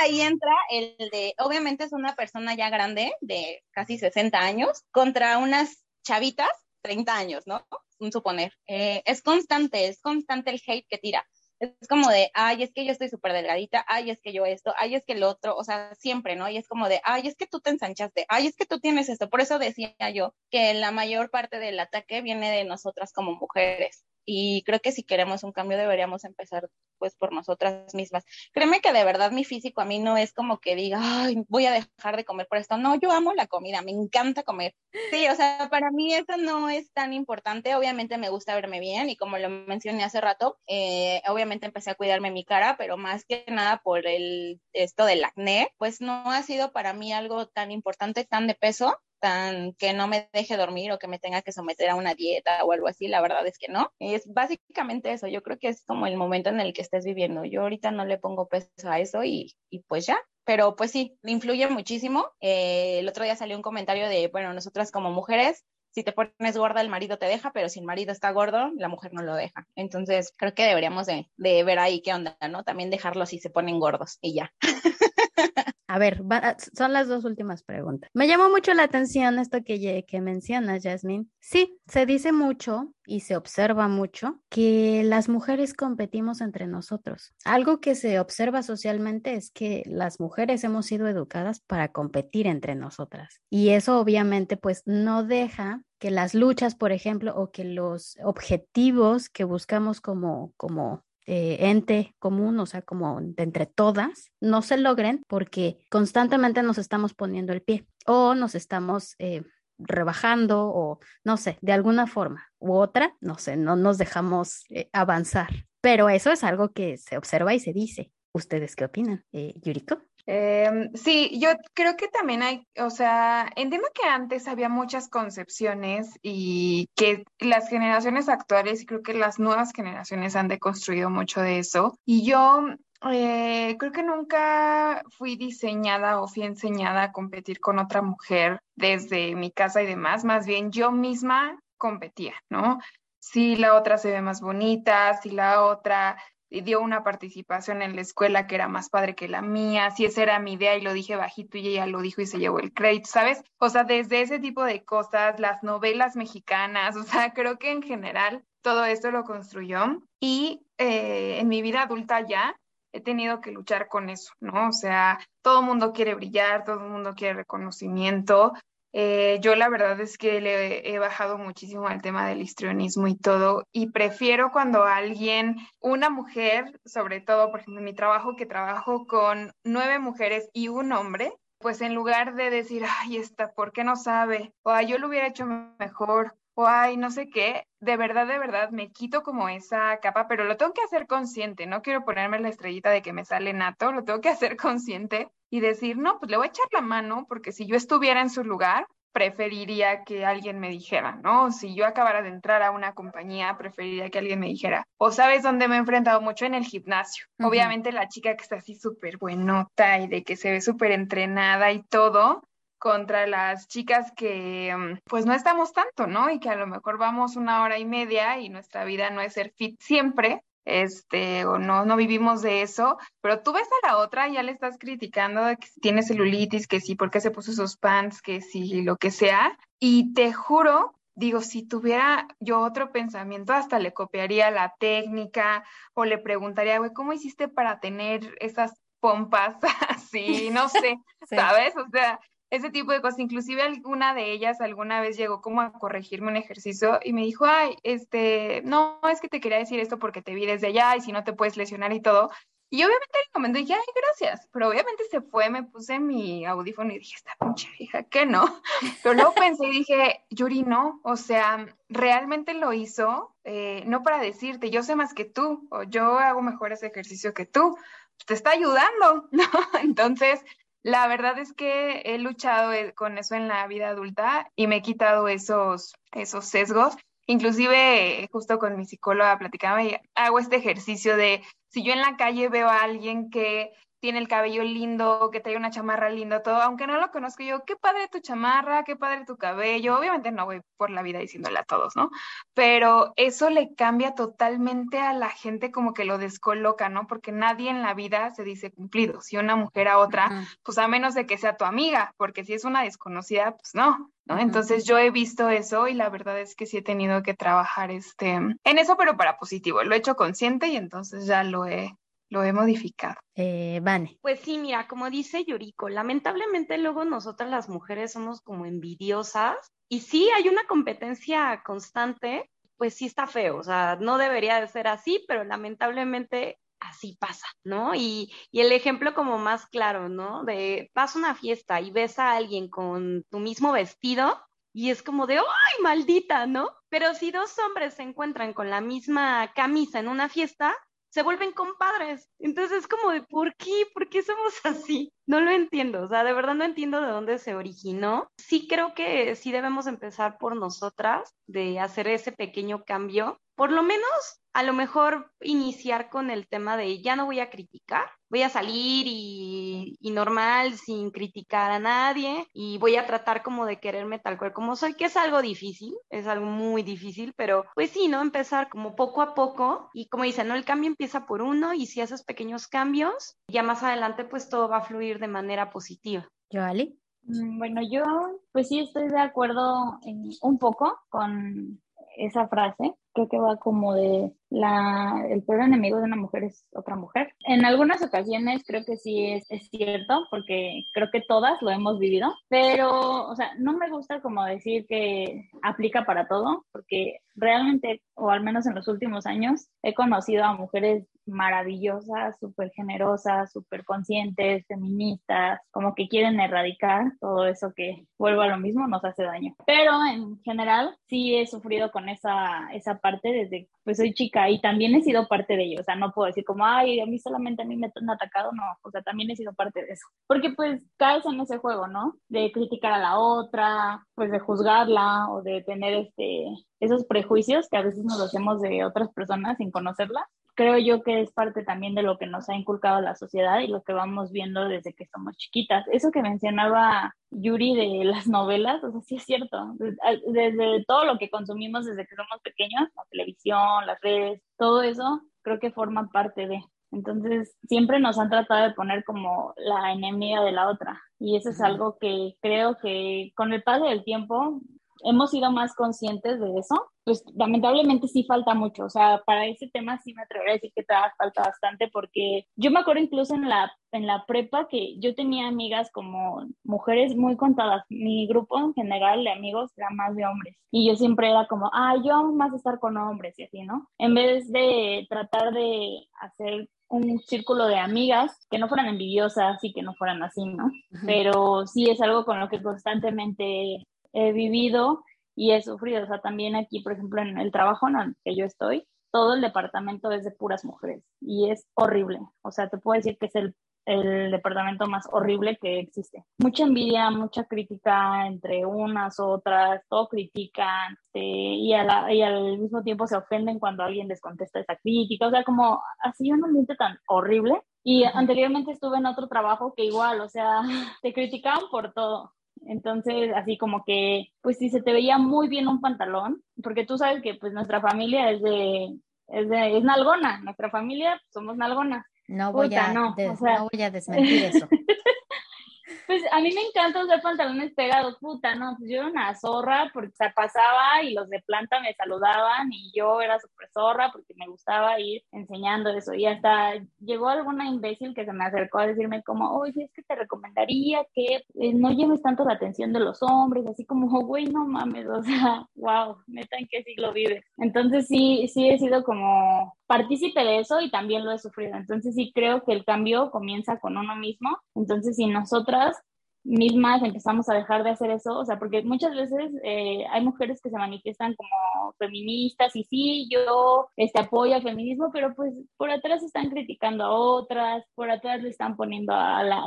ahí entra el de, obviamente es una persona ya grande, de casi 60 años, contra unas chavitas, 30 años, ¿no? Un suponer. Eh, es constante, es constante el hate que tira es como de, ay, es que yo estoy súper delgadita, ay, es que yo esto, ay, es que el otro, o sea, siempre, ¿no? Y es como de, ay, es que tú te ensanchaste, ay, es que tú tienes esto. Por eso decía yo que la mayor parte del ataque viene de nosotras como mujeres. Y creo que si queremos un cambio deberíamos empezar pues por nosotras mismas. Créeme que de verdad mi físico a mí no es como que diga, ay, voy a dejar de comer por esto. No, yo amo la comida, me encanta comer. Sí, o sea, para mí eso no es tan importante. Obviamente me gusta verme bien y como lo mencioné hace rato, eh, obviamente empecé a cuidarme mi cara, pero más que nada por el esto del acné, pues no ha sido para mí algo tan importante, tan de peso tan que no me deje dormir o que me tenga que someter a una dieta o algo así, la verdad es que no. Es básicamente eso, yo creo que es como el momento en el que estés viviendo. Yo ahorita no le pongo peso a eso y, y pues ya, pero pues sí, me influye muchísimo. Eh, el otro día salió un comentario de, bueno, nosotras como mujeres, si te pones gorda, el marido te deja, pero si el marido está gordo, la mujer no lo deja. Entonces, creo que deberíamos de, de ver ahí qué onda, ¿no? También dejarlos si se ponen gordos y ya. A ver, son las dos últimas preguntas. Me llamó mucho la atención esto que, que mencionas, Jasmine. Sí, se dice mucho y se observa mucho que las mujeres competimos entre nosotros. Algo que se observa socialmente es que las mujeres hemos sido educadas para competir entre nosotras. Y eso obviamente pues no deja que las luchas, por ejemplo, o que los objetivos que buscamos como, como eh, ente común, o sea, como de entre todas, no se logren porque constantemente nos estamos poniendo el pie o nos estamos eh, rebajando o no sé, de alguna forma u otra, no sé, no nos dejamos eh, avanzar. Pero eso es algo que se observa y se dice. ¿Ustedes qué opinan? Yuriko. Em, sí, yo creo que también hay, o sea, entiendo que antes había muchas concepciones y que las generaciones actuales y creo que las nuevas generaciones han deconstruido mucho de eso. Y yo eh, creo que nunca fui diseñada o fui enseñada a competir con otra mujer desde mi casa y demás, más bien yo misma competía, ¿no? Si la otra se ve más bonita, si la otra dio una participación en la escuela que era más padre que la mía, si esa era mi idea y lo dije bajito y ella lo dijo y se llevó el crédito, ¿sabes? O sea, desde ese tipo de cosas, las novelas mexicanas, o sea, creo que en general todo esto lo construyó y eh, en mi vida adulta ya he tenido que luchar con eso, ¿no? O sea, todo el mundo quiere brillar, todo el mundo quiere reconocimiento, eh, yo la verdad es que le he bajado muchísimo al tema del histrionismo y todo, y prefiero cuando alguien, una mujer, sobre todo, por ejemplo, en mi trabajo, que trabajo con nueve mujeres y un hombre, pues en lugar de decir, ay, esta, ¿por qué no sabe? O ay, yo lo hubiera hecho mejor, o ay, no sé qué, de verdad, de verdad, me quito como esa capa, pero lo tengo que hacer consciente, no quiero ponerme la estrellita de que me sale nato, lo tengo que hacer consciente y decir, no, pues le voy a echar la mano, porque si yo estuviera en su lugar, preferiría que alguien me dijera, ¿no? Si yo acabara de entrar a una compañía, preferiría que alguien me dijera. O sabes dónde me he enfrentado mucho en el gimnasio. Obviamente la chica que está así súper buenota y de que se ve súper entrenada y todo, contra las chicas que mm, pues no estamos tanto, ¿no? Y que a lo mejor vamos una hora y media y nuestra vida no es ser fit siempre, este, o no, no vivimos de eso, pero tú ves a la otra y ya le estás criticando de que tiene celulitis, que sí, por qué se puso esos pants, que sí, lo que sea, y te juro digo, si tuviera yo otro pensamiento, hasta le copiaría la técnica o le preguntaría, güey, ¿cómo hiciste para tener esas pompas así? No sé, ¿sabes? O sea, ese tipo de cosas. Inclusive alguna de ellas alguna vez llegó como a corregirme un ejercicio y me dijo, ay, este, no, es que te quería decir esto porque te vi desde allá y si no te puedes lesionar y todo. Y obviamente en el momento dije, ay, gracias, pero obviamente se fue, me puse mi audífono y dije, esta pinche hija, ¿qué no? Pero luego pensé y dije, Yuri, no, o sea, realmente lo hizo, eh, no para decirte, yo sé más que tú, o yo hago mejor ese ejercicio que tú, te está ayudando, ¿no? Entonces, la verdad es que he luchado eh, con eso en la vida adulta y me he quitado esos, esos sesgos. Inclusive, justo con mi psicóloga platicaba y hago este ejercicio de si yo en la calle veo a alguien que tiene el cabello lindo, que trae una chamarra linda, todo, aunque no lo conozco yo, qué padre tu chamarra, qué padre tu cabello, obviamente no voy por la vida diciéndole a todos, ¿no? Pero eso le cambia totalmente a la gente como que lo descoloca, ¿no? Porque nadie en la vida se dice cumplido, si una mujer a otra, pues a menos de que sea tu amiga, porque si es una desconocida, pues no, ¿no? Entonces yo he visto eso y la verdad es que sí he tenido que trabajar este, en eso, pero para positivo. Lo he hecho consciente y entonces ya lo he, lo he modificado. Eh, Vane. Pues sí, mira, como dice Yuriko, lamentablemente luego nosotras las mujeres somos como envidiosas y sí hay una competencia constante pues sí está feo, o sea, no debería de ser así, pero lamentablemente así pasa, ¿no? Y, y, el ejemplo como más claro, ¿no? De vas a una fiesta y ves a alguien con tu mismo vestido y es como de, ¡ay, maldita! ¿no? Pero si dos hombres se encuentran con la misma camisa en una fiesta, se vuelven compadres. Entonces es como de, ¿por qué? ¿Por qué somos así? No lo entiendo, o sea, de verdad no entiendo de dónde se originó. Sí creo que sí debemos empezar por nosotras, de hacer ese pequeño cambio. Por lo menos a lo mejor iniciar con el tema de ya no voy a criticar, voy a salir y, normal sin criticar a nadie y voy a tratar como de quererme tal cual como soy, que es algo difícil, es algo muy difícil, pero pues sí, ¿no? Empezar como poco a poco y como dicen, ¿no? El cambio empieza por uno y si haces pequeños cambios, ya más adelante pues todo va a fluir de manera positiva. ¿Yo, Ali? Mm, bueno, yo pues sí estoy de acuerdo en, un poco con esa frase, creo que va como de la, el peor enemigo de una mujer es otra mujer. En algunas ocasiones creo que sí es, es, cierto, porque creo que todas lo hemos vivido, pero, o sea, no me gusta como decir que aplica para todo, porque realmente, o al menos en los últimos años, he conocido a mujeres maravillosas, súper generosas, súper conscientes, feministas, como que quieren erradicar todo eso que, vuelvo a lo mismo, nos hace daño. Pero en general, sí he sufrido con esa, esa parte desde, pues soy chica y también he sido parte de ello, o sea, no puedo decir como, ay, a mí solamente a mí me han atacado, no, o sea, también he sido parte de eso, porque pues caes en ese juego, ¿no? De criticar a la otra, pues de juzgarla o de tener este, esos prejuicios que a veces nos hacemos de otras personas sin conocerlas creo yo que es parte también de lo que nos ha inculcado la sociedad y lo que vamos viendo desde que somos chiquitas. Eso que mencionaba Yuri de las novelas, o sea, sí es cierto. Desde, todo lo que consumimos desde que somos pequeños, la televisión, las redes, todo eso, creo que forma parte de. Entonces, siempre nos han tratado de poner como la enemiga de la otra. Y eso es algo que creo que con el paso del tiempo hemos sido más conscientes de eso, pues lamentablemente sí falta mucho. O sea, para ese tema sí me atrevería a decir que todavía falta bastante porque yo me acuerdo incluso en la, en la prepa que yo tenía amigas como mujeres muy contadas. Mi grupo en general de amigos era más de hombres. Y yo siempre era como, ah, yo amo más estar con hombres y así, ¿no? En vez de tratar de hacer un círculo de amigas que no fueran envidiosas y que no fueran así, ¿no? Pero sí es algo con lo que constantemente he vivido y he sufrido. O sea, también aquí, por ejemplo, en el trabajo en el que yo estoy, todo el departamento es de puras mujeres y es horrible. O sea, te puedo decir que es el, el departamento más horrible que existe. Mucha envidia, mucha crítica entre unas, otras, todo critican este, y, y al mismo tiempo se ofenden cuando alguien les contesta esa crítica. O sea, como así un ambiente tan horrible. Y anteriormente estuve en otro trabajo que igual, o sea, te criticaban por todo. Entonces, así como que, pues si se te veía muy bien un pantalón, porque tú sabes que pues nuestra familia es de, es de, es nalgona, nuestra familia somos nalgonas. No voy, a, no, no voy a desmentir eso. Pues a mí me encanta usar pantalones pegados, puta, no, pues yo era una zorra porque se pasaba y los de planta me saludaban y yo era súper zorra porque me gustaba ir enseñando eso y hasta llegó alguna imbécil que se me acercó a decirme como, oye, es que te recomendaría que eh, no lleves tanto la atención de los hombres, así como, güey, no mames, o sea, wow, neta, ¿en qué siglo vives? Entonces sí, sí he sido como partícipe de eso y también lo he sufrido. Entonces sí creo que el cambio comienza con uno mismo. Entonces si nosotras mismas empezamos a dejar de hacer eso, o sea, porque muchas veces eh, hay mujeres que se manifiestan como feministas y sí, yo este, apoyo al feminismo, pero pues por atrás están criticando a otras, por atrás le están poniendo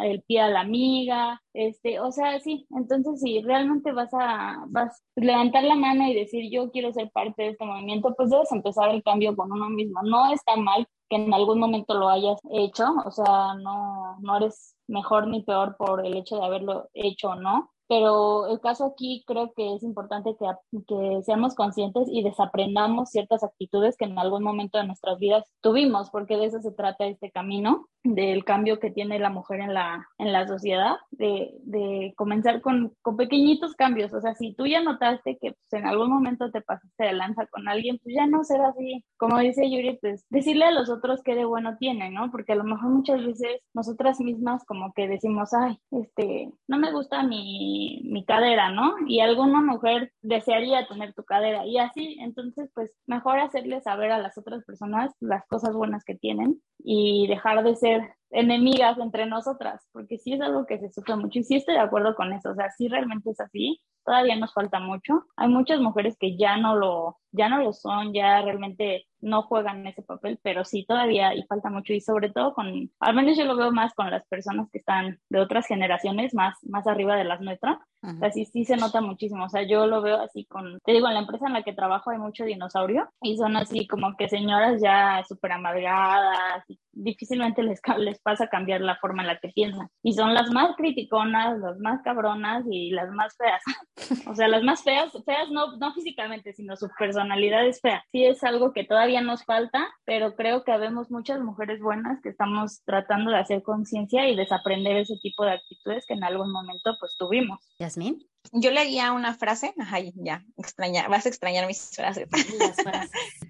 el pie a la amiga, este, o sea, sí, entonces si realmente vas a, vas a levantar la mano y decir yo quiero ser parte de este movimiento, pues debes empezar el cambio con uno mismo. No está mal que en algún momento lo hayas hecho, o sea, no, no eres mejor ni peor por el hecho de haberlo hecho o no, pero el caso aquí creo que es importante que, que, seamos conscientes y desaprendamos ciertas actitudes que en algún momento de nuestras vidas tuvimos, porque de eso se trata este camino, del cambio que tiene la mujer en la, en la sociedad, de, de comenzar con, con, pequeñitos cambios. O sea, si tú ya notaste que pues, en algún momento te pasaste de lanza con alguien, pues ya no será así. Como dice Yuri, pues decirle a los otros qué de bueno tienen, ¿no? Porque a lo mejor muchas veces nosotras mismas como que decimos, ay, este, no me gusta mi mi, cadera, ¿no? Y alguna mujer desearía tener tu cadera y así, entonces pues mejor hacerle saber a las otras personas las cosas buenas que tienen y dejar de ser enemigas entre nosotras, porque sí es algo que se sufre mucho y sí estoy de acuerdo con eso, o sea, sí realmente es así, todavía nos falta mucho. Hay muchas mujeres que ya no lo, ya no lo son, ya realmente no juegan ese papel, pero sí todavía y falta mucho y sobre todo con, al menos yo lo veo más con las personas que están de otras generaciones, más, más arriba de las nuestras, o sea, sí, sí se nota muchísimo, o sea, yo lo veo así con, te digo, en la empresa en la que trabajo hay mucho dinosaurio y son así como que señoras ya súper amargadas y difícilmente les, les pasa cambiar la forma en la que piensan y son las más criticonas, las más cabronas y las más feas. O sea, las más feas, feas no, no físicamente, sino su personalidad es fea. Sí es algo que todavía nos falta, pero creo que habemos muchas mujeres buenas que estamos tratando de hacer conciencia y desaprender ese tipo de actitudes que en algún momento pues tuvimos. Yasmín. Yo leía una frase, ajá, ya, extraña, vas a extrañar mis frases,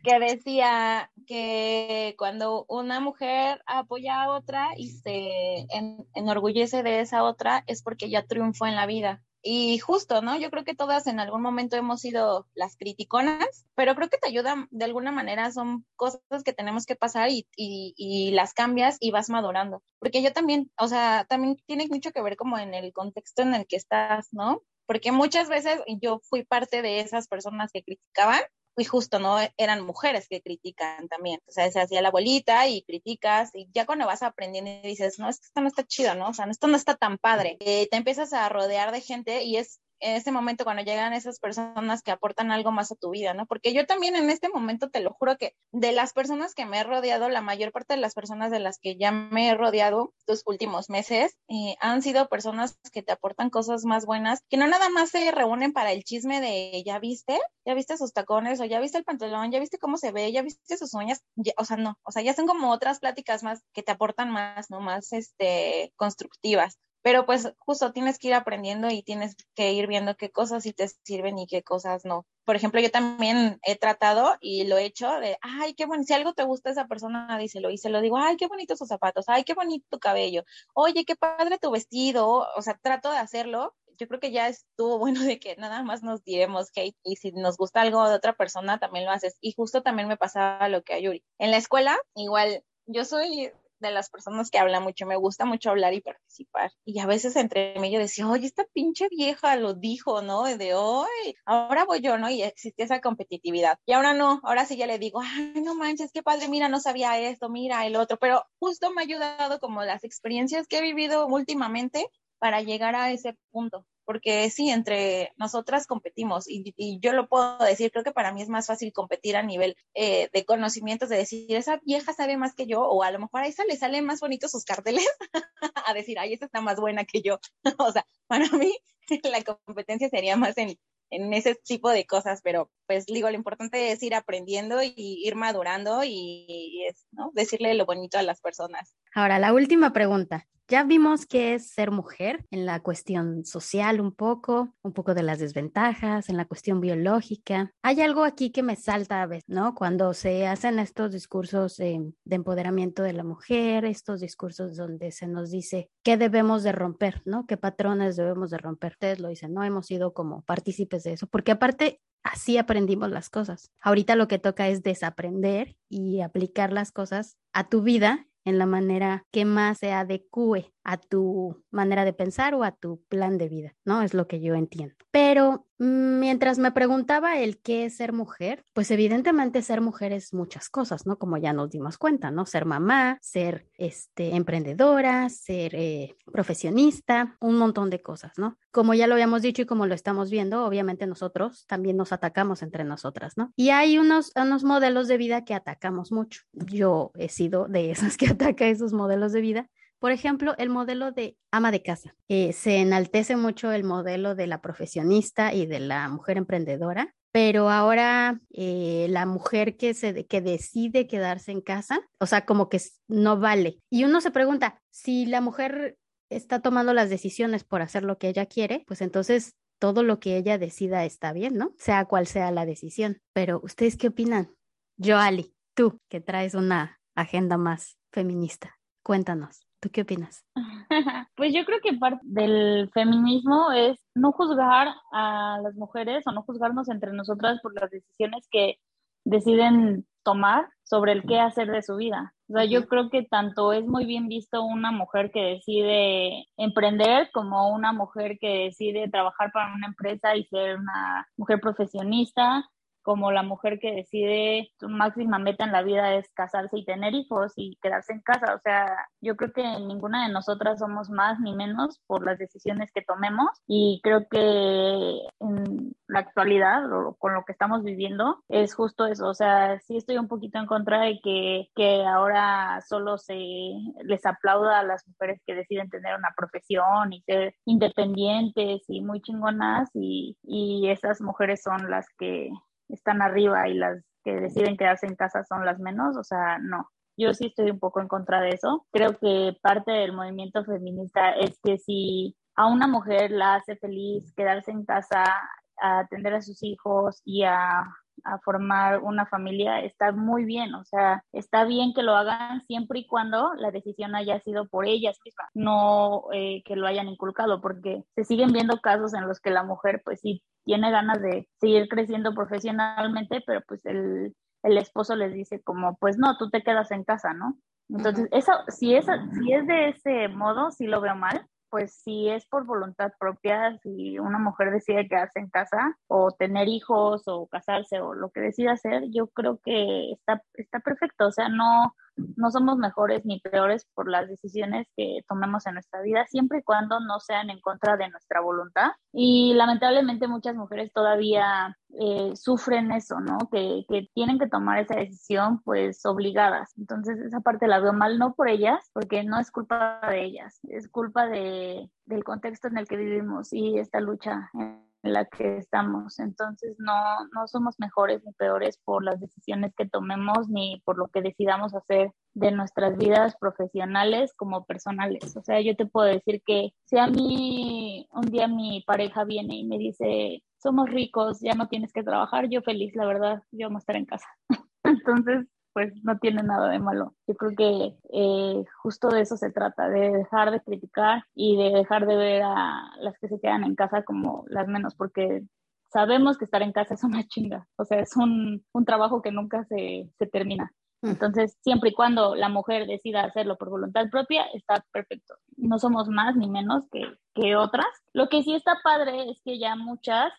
que decía que cuando una mujer apoya a otra y se enorgullece de esa otra es porque ya triunfó en la vida. Y justo, ¿no? Yo creo que todas en algún momento hemos sido las criticonas, pero creo que te ayuda de alguna manera, son cosas que tenemos que pasar y, y, y, las cambias y vas madurando. Porque yo también, o sea, también tiene mucho que ver como en el contexto en el que estás, ¿no? Porque muchas veces yo fui parte de esas personas que criticaban y justo, ¿no? Eran mujeres que critican también. O sea, se hacía la bolita y criticas y ya cuando vas aprendiendo y dices, no, esto no está chido, ¿no? O sea, esto no está tan padre. Eh, te empiezas a rodear de gente y es en ese momento cuando llegan esas personas que aportan algo más a tu vida, ¿no? Porque yo también en este momento te lo juro que de las personas que me he rodeado, la mayor parte de las personas de las que ya me he rodeado estos últimos meses eh, han sido personas que te aportan cosas más buenas, que no nada más se reúnen para el chisme de ya viste, ya viste sus tacones o ya viste el pantalón, ya viste cómo se ve, ya viste sus uñas, o sea, no, o sea, ya son como otras pláticas más que te aportan más, ¿no? Más este constructivas pero pues justo tienes que ir aprendiendo y tienes que ir viendo qué cosas sí te sirven y qué cosas no. Por ejemplo, yo también he tratado y lo he hecho de, ay, qué bueno, si algo te gusta esa persona, díselo y se lo digo, ay, qué bonitos sus zapatos, ay, qué bonito tu cabello, oye, qué padre tu vestido, o sea, trato de hacerlo. Yo creo que ya estuvo bueno de que nada más nos diremos hate y si nos gusta algo de otra persona también lo haces. Y justo también me pasaba lo que a Yuri. En la escuela, igual, yo soy de las personas que hablan mucho, me gusta mucho hablar y participar. Y a veces entre medio decía, oye, esta pinche vieja lo dijo, ¿no? De hoy, ahora voy yo, ¿no? Y existe esa competitividad. Y ahora no, ahora sí ya le digo, ay, no manches, qué padre, mira, no sabía esto, mira el otro, pero justo me ha ayudado como las experiencias que he vivido últimamente para llegar a ese punto porque sí, entre nosotras competimos y, yo lo puedo decir, creo que para mí es más fácil competir a nivel eh, de conocimientos, de decir, esa vieja sabe más que yo, o a lo mejor a esa le salen más bonitos sus carteles, a decir, ay, esa está más buena que yo. o sea, para mí la competencia sería más en, en ese tipo de cosas, pero pues digo, lo importante es ir aprendiendo y ir madurando y, es. Decirle lo bonito a las personas. Ahora, la última pregunta. Ya vimos qué es ser mujer en la cuestión social un poco, un poco de las desventajas, en la cuestión biológica. Hay algo aquí que me salta a veces, ¿no? Cuando se hacen estos discursos de empoderamiento de la mujer, estos discursos donde se nos dice qué debemos de romper, ¿no? ¿Qué patrones debemos de romper? Ustedes lo dicen, ¿no? Hemos sido como partícipes de eso, porque aparte así aprendimos las cosas. Ahorita lo que toca es desaprender y aplicar las cosas a tu vida en la manera que más se adecue a tu manera de pensar o a tu plan de vida, ¿no? Es lo que yo entiendo. Pero mm, mientras me preguntaba el qué es ser mujer, pues evidentemente ser mujer es muchas cosas, ¿no? Como ya nos dimos cuenta, ¿no? Ser mamá, ser este, emprendedora, ser eh, profesionista, un montón de cosas, ¿no? Como ya lo habíamos dicho y como lo estamos viendo, obviamente nosotros también nos atacamos entre nosotras, ¿no? Y hay unos, unos modelos de vida que atacamos mucho. Yo he sido de esas que ataca esos modelos de vida por ejemplo, el modelo de ama de casa. Eh, se enaltece mucho el modelo de la profesionista y de la mujer emprendedora, pero ahora eh, la mujer que, se, que decide quedarse en casa, o sea, como que no vale. Y uno se pregunta, si la mujer está tomando las decisiones por hacer lo que ella quiere, pues entonces todo lo que ella decida está bien, ¿no? Sea cual sea la decisión. Pero, ¿ustedes qué opinan? Joali, tú que traes una agenda más feminista, cuéntanos. ¿Tú qué opinas? pues yo creo que parte del feminismo es no juzgar a las mujeres o no juzgarnos entre nosotras por las decisiones que deciden tomar sobre el qué hacer de su vida. O sea, yo creo que tanto es muy bien visto una mujer que decide emprender como una mujer que decide trabajar para una empresa y ser una mujer profesionista como la mujer que decide su máxima meta en la vida es casarse y tener hijos y quedarse en casa. O sea, yo creo que ninguna de nosotras somos más ni menos por las decisiones que tomemos y creo que en la actualidad o con lo que estamos viviendo es justo eso. O sea, sí estoy un poquito en contra de que, que ahora solo se les aplauda a las mujeres que deciden tener una profesión y ser independientes y muy chingonas y, y esas mujeres son las que están arriba y las que deciden quedarse en casa son las menos, o sea, no. Yo sí estoy un poco en contra de eso. Creo que parte del movimiento feminista es que si a una mujer la hace feliz quedarse en casa, a atender a sus hijos y a a formar una familia está muy bien, o sea, está bien que lo hagan siempre y cuando la decisión haya sido por ellas mismas, no eh, que lo hayan inculcado, porque se siguen viendo casos en los que la mujer pues sí tiene ganas de seguir creciendo profesionalmente, pero pues el, el esposo les dice como, pues no, tú te quedas en casa, ¿no? Entonces, eso, si, es, si es de ese modo, sí lo veo mal, pues si es por voluntad propia, si una mujer decide quedarse en casa o tener hijos o casarse o lo que decida hacer, yo creo que está, está perfecto. O sea, no, no somos mejores ni peores por las decisiones que tomemos en nuestra vida, siempre y cuando no sean en contra de nuestra voluntad. Y lamentablemente muchas mujeres todavía eh, sufren eso, ¿no? Que, que, tienen que tomar esa decisión pues obligadas. Entonces esa parte la veo mal, no por ellas, porque no es culpa de ellas, es culpa de, del contexto en el que vivimos y esta lucha en la que estamos. Entonces no, no somos mejores ni peores por las decisiones que tomemos ni por lo que decidamos hacer de nuestras vidas profesionales como personales. O sea, yo te puedo decir que si a mí un día mi pareja viene y me dice, somos ricos, ya no tienes que trabajar, yo feliz, la verdad, yo vamos a estar en casa. Entonces, pues no tiene nada de malo. Yo creo que eh, justo de eso se trata, de dejar de criticar y de dejar de ver a las que se quedan en casa como las menos, porque sabemos que estar en casa es una chinga, o sea, es un, un trabajo que nunca se, se termina. Mm. Entonces, siempre y cuando la mujer decida hacerlo por voluntad propia, está perfecto. No somos más ni menos que, que otras. Lo que sí está padre es que ya muchas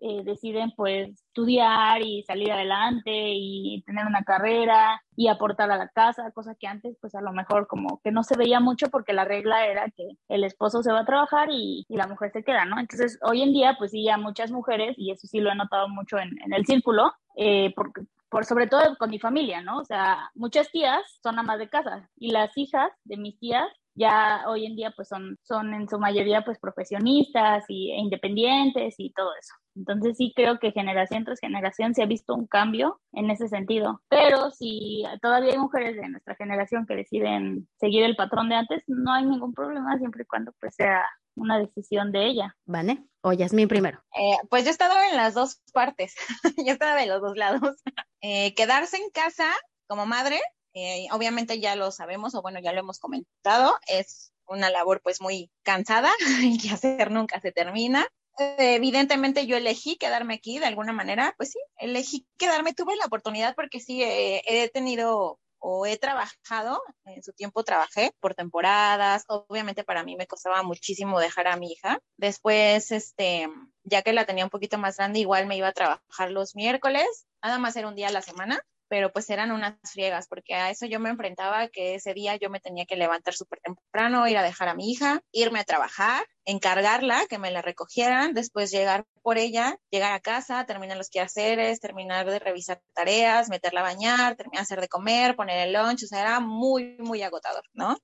eh, deciden pues estudiar y salir adelante y tener una carrera y aportar a la casa, cosa que antes pues a lo mejor como que no se veía mucho porque la regla era que el esposo se va a trabajar y, la mujer se queda, ¿no? Entonces hoy en día pues sí ya muchas mujeres, y eso sí lo he notado mucho en, el círculo, eh, porque por sobre todo con mi familia, ¿no? O sea, muchas tías son amas de casa y las hijas de mis tías ya hoy en día pues son, son en su mayoría pues profesionistas y, e independientes y todo eso. Entonces sí creo que generación tras generación se ha visto un cambio en ese sentido. Pero si todavía hay mujeres de nuestra generación que deciden seguir el patrón de antes, no hay ningún problema siempre y cuando pues sea una decisión de ella. ¿Vale? O Yasmín primero. Eh, pues yo he estado en las dos partes, yo he estado de los dos lados. Eh, quedarse en casa como madre eh, obviamente ya lo sabemos, o bueno, ya lo hemos comentado, es una labor pues muy cansada y que hacer nunca se termina. evidentemente yo elegí quedarme aquí de alguna manera, pues sí, elegí quedarme, tuve la oportunidad porque sí, eh, he tenido o he trabajado, en su tiempo trabajé por temporadas, obviamente para mí me costaba muchísimo dejar a mi hija. Después, este, ya que la tenía un poquito más grande, igual me iba a trabajar los miércoles, nada más era un día a la semana, pero pues eran unas friegas, porque a eso yo me enfrentaba, que ese día yo me tenía que levantar súper temprano, ir a dejar a mi hija, irme a trabajar, encargarla, que me la recogieran, después llegar por ella, llegar a casa, terminar los quehaceres, terminar de revisar tareas, meterla a bañar, terminar de hacer de comer, poner el lunch, o sea, era muy, muy agotador, ¿no?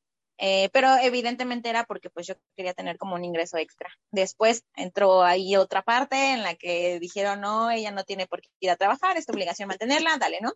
Eh, pero evidentemente era porque pues yo quería tener como un ingreso extra. Después entró ahí otra parte en la que dijeron, no, ella no tiene por qué ir a trabajar, es tu obligación mantenerla, dale, ¿no?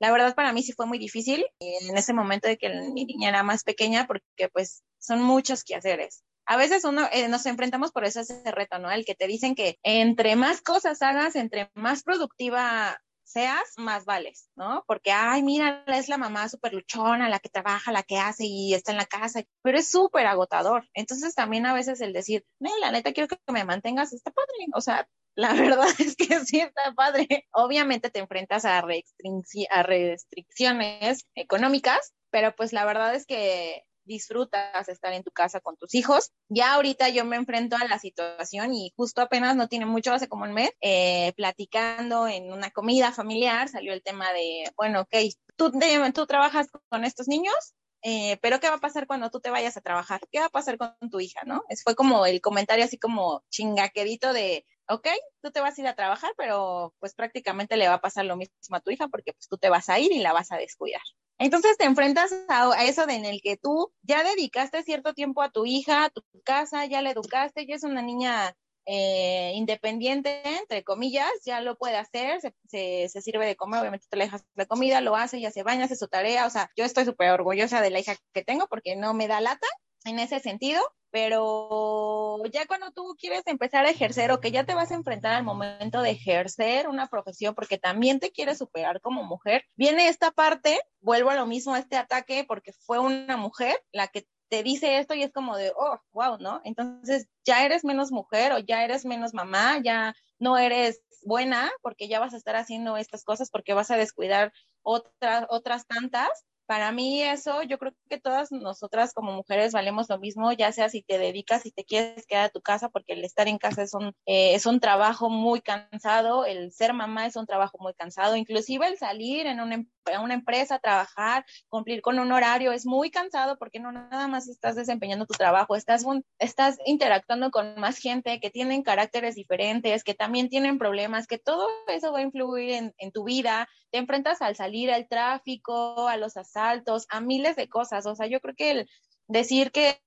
La verdad para mí sí fue muy difícil en ese momento de que mi niña era más pequeña porque pues son muchos quehaceres. A veces uno eh, nos enfrentamos por eso ese reto, ¿no? El que te dicen que entre más cosas hagas, entre más productiva seas, más vales, ¿no? Porque, ay, mira, es la mamá súper luchona, la que trabaja, la que hace y está en la casa, pero es súper agotador. Entonces también a veces el decir, no, la neta quiero que me mantengas, está padre. O sea, la verdad es que sí está padre. Obviamente te enfrentas a, a restricciones económicas, pero pues la verdad es que disfrutas estar en tu casa con tus hijos. Ya ahorita yo me enfrento a la situación y justo apenas no tiene mucho, hace como un mes, eh, platicando en una comida familiar, salió el tema de, bueno, ok, tú, tú trabajas con estos niños, eh, pero ¿qué va a pasar cuando tú te vayas a trabajar? ¿Qué va a pasar con tu hija, no? Es, fue como el comentario así como chingaquerito de, ok, tú te vas a ir a trabajar, pero pues prácticamente le va a pasar lo mismo a tu hija porque pues tú te vas a ir y la vas a descuidar. Entonces te enfrentas a, eso de en el que tú ya dedicaste cierto tiempo a tu hija, a tu casa, ya la educaste, ya es una niña eh, independiente, entre comillas, ya lo puede hacer, se, se, sirve de comer, obviamente te le dejas de comida, lo hace, ya se baña, hace su tarea, o sea, yo estoy súper orgullosa de la hija que tengo porque no me da lata en ese sentido, pero ya cuando tú quieres empezar a ejercer o que ya te vas a enfrentar al momento de ejercer una profesión porque también te quieres superar como mujer, viene esta parte, vuelvo a lo mismo a este ataque porque fue una mujer la que te dice esto y es como de, oh, wow, ¿no? Entonces ya eres menos mujer o ya eres menos mamá, ya no eres buena porque ya vas a estar haciendo estas cosas porque vas a descuidar otras, otras tantas para mí eso, yo creo que todas nosotras como mujeres valemos lo mismo, ya sea si te dedicas, si te quieres quedar a tu casa, porque el estar en casa es un, eh, es un trabajo muy cansado, el ser mamá es un trabajo muy cansado, inclusive el salir en una, una empresa a trabajar, cumplir con un horario es muy cansado porque no nada más estás desempeñando tu trabajo, estás, estás interactuando con más gente que tienen caracteres diferentes, que también tienen problemas, que todo eso va a influir en, en tu vida, te enfrentas al salir al tráfico, a los asaltos, altos, a miles de cosas. O sea, yo creo que el decir que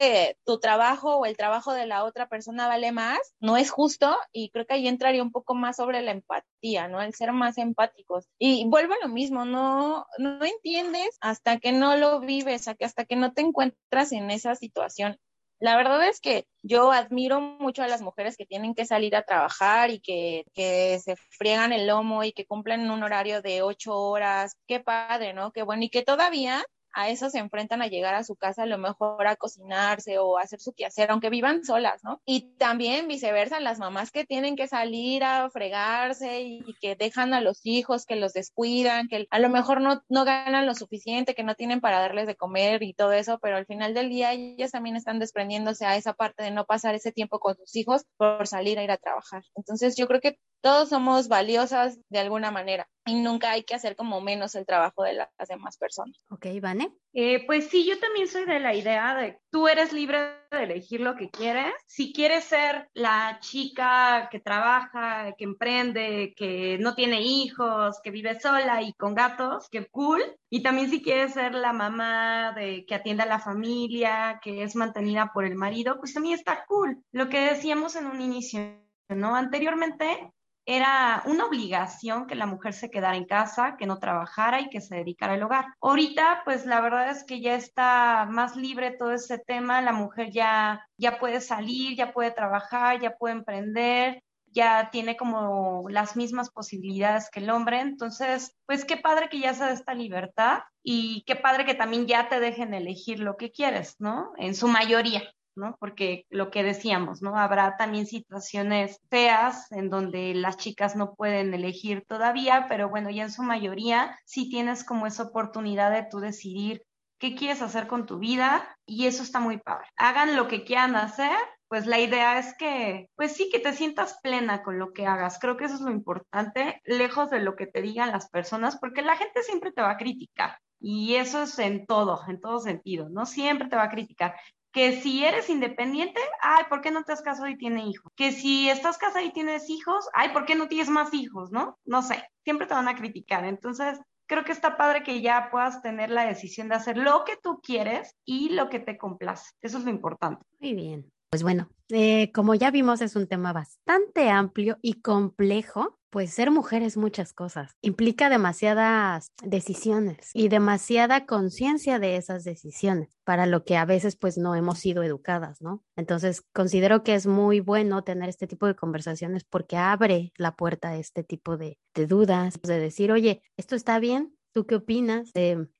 tu trabajo o el trabajo de la otra persona vale más no es justo y creo que ahí entraría un poco más sobre la empatía, ¿no? El ser más empáticos. Y vuelvo a lo mismo, no, no entiendes hasta que no lo vives, hasta que no te encuentras en esa situación. La verdad es que yo admiro mucho a las mujeres que tienen que salir a trabajar y que, que se friegan el lomo y que cumplen un horario de ocho horas. Qué padre, ¿no? Qué bueno. Y que todavía a eso se enfrentan a llegar a su casa a lo mejor a cocinarse o a hacer su quehacer, aunque vivan solas, ¿no? Y también viceversa, las mamás que tienen que salir a fregarse y, que dejan a los hijos, que los descuidan, que a lo mejor no, no ganan lo suficiente, que no tienen para darles de comer y todo eso, pero al final del día ellas también están desprendiéndose a esa parte de no pasar ese tiempo con sus hijos por salir a ir a trabajar. Entonces yo creo que todos somos valiosas de alguna manera y nunca hay que hacer como menos el trabajo de las demás personas. Ok, Vane. Eh, pues sí, yo también soy de la idea de tú eres libre de elegir lo que quieres. Si quieres ser la chica que trabaja, que emprende, que no tiene hijos, que vive sola y con gatos, que cool. Y también si quieres ser la mamá de que atiende a la familia, que es mantenida por el marido, pues también está cool. Lo que decíamos en un inicio, ¿no? Anteriormente era una obligación que la mujer se quedara en casa, que no trabajara y que se dedicara al hogar. Ahorita, pues la verdad es que ya está más libre todo ese tema, la mujer ya, ya puede salir, ya puede trabajar, ya puede emprender, ya tiene como las mismas posibilidades que el hombre. Entonces, pues qué padre que ya se da esta libertad y qué padre que también ya te dejen elegir lo que quieres, ¿no? En su mayoría. ¿No? Porque lo que decíamos, ¿no? Habrá también situaciones feas en donde las chicas no pueden elegir todavía, pero bueno, ya en su mayoría sí tienes como esa oportunidad de tú decidir qué quieres hacer con tu vida y eso está muy padre. Hagan lo que quieran hacer, pues la idea es que, pues sí, que te sientas plena con lo que hagas. Creo que eso es lo importante, lejos de lo que te digan las personas, porque la gente siempre te va a criticar. Y eso es en todo, en todo sentido, ¿no? Siempre te va a criticar que si eres independiente, ay, ¿por qué no te has casado y tienes hijos? Que si estás casada y tienes hijos, ay, ¿por qué no tienes más hijos? ¿No? No sé, siempre te van a criticar. Entonces, creo que está padre que ya puedas tener la decisión de hacer lo que tú quieres y lo que te complace. Eso es lo importante. Muy bien. Pues bueno, eh, como ya vimos, es un tema bastante amplio y complejo Pues ser mujer es muchas cosas. Implica demasiadas decisiones y demasiada conciencia de esas decisiones, para lo que a veces pues no hemos sido educadas, ¿no? Entonces considero que es muy bueno tener este tipo de conversaciones porque abre la puerta a este tipo de, de dudas, de decir, oye, esto está bien, ¿Tú qué opinas?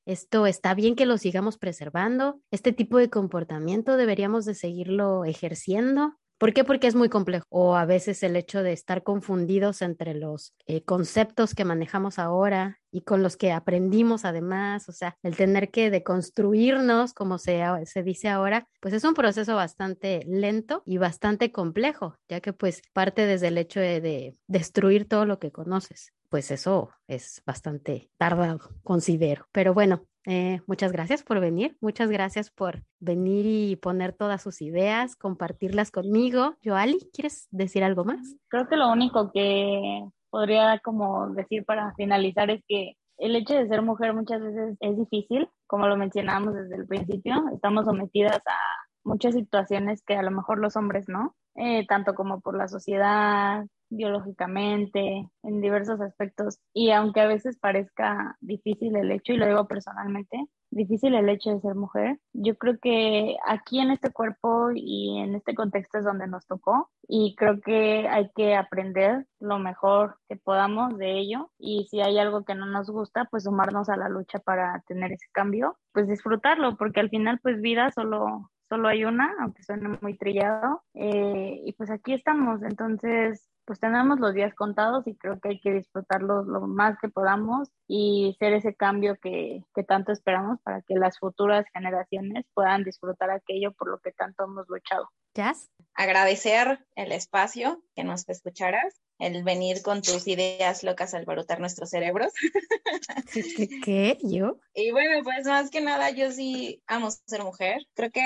¿Esto está bien que lo sigamos preservando? ¿Este tipo de comportamiento deberíamos de seguirlo ejerciendo? ¿Por qué? Porque es muy complejo. O a veces el hecho de estar confundidos entre los eh, conceptos que manejamos ahora y con los que aprendimos además, o sea, el tener que deconstruirnos, como se, se dice ahora, pues es un proceso bastante lento y bastante complejo, ya que pues parte desde el hecho de destruir todo lo que conoces. Pues eso es bastante tardado, considero. Pero bueno, eh, muchas gracias por venir, muchas gracias por venir y poner todas sus ideas, compartirlas conmigo. Joali, ¿quieres decir algo más? Creo que lo único que podría como decir para finalizar es que el hecho de ser mujer muchas veces es difícil, como lo mencionábamos desde el principio, estamos sometidas a muchas situaciones que a lo mejor los hombres no, eh, tanto como por la sociedad, biológicamente, en diversos aspectos. Y aunque a veces parezca difícil el hecho, y lo digo personalmente, difícil el hecho de ser mujer, yo creo que aquí en este cuerpo y en este contexto es donde nos tocó y creo que hay que aprender lo mejor que podamos de ello y si hay algo que no nos gusta, pues sumarnos a la lucha para tener ese cambio, pues disfrutarlo, porque al final pues vida solo solo hay una, aunque suene muy trillado, eh, y pues aquí estamos, entonces pues tenemos los días contados y creo que hay que disfrutarlos lo más que podamos y ser ese cambio que, que, tanto esperamos para que las futuras generaciones puedan disfrutar aquello por lo que tanto hemos luchado. Jazz. Agradecer el espacio que nos escucharas el venir con tus ideas locas al barotar nuestros cerebros. ¿Qué? ¿Yo? Y bueno, pues más que nada, yo sí amo ser mujer. Creo que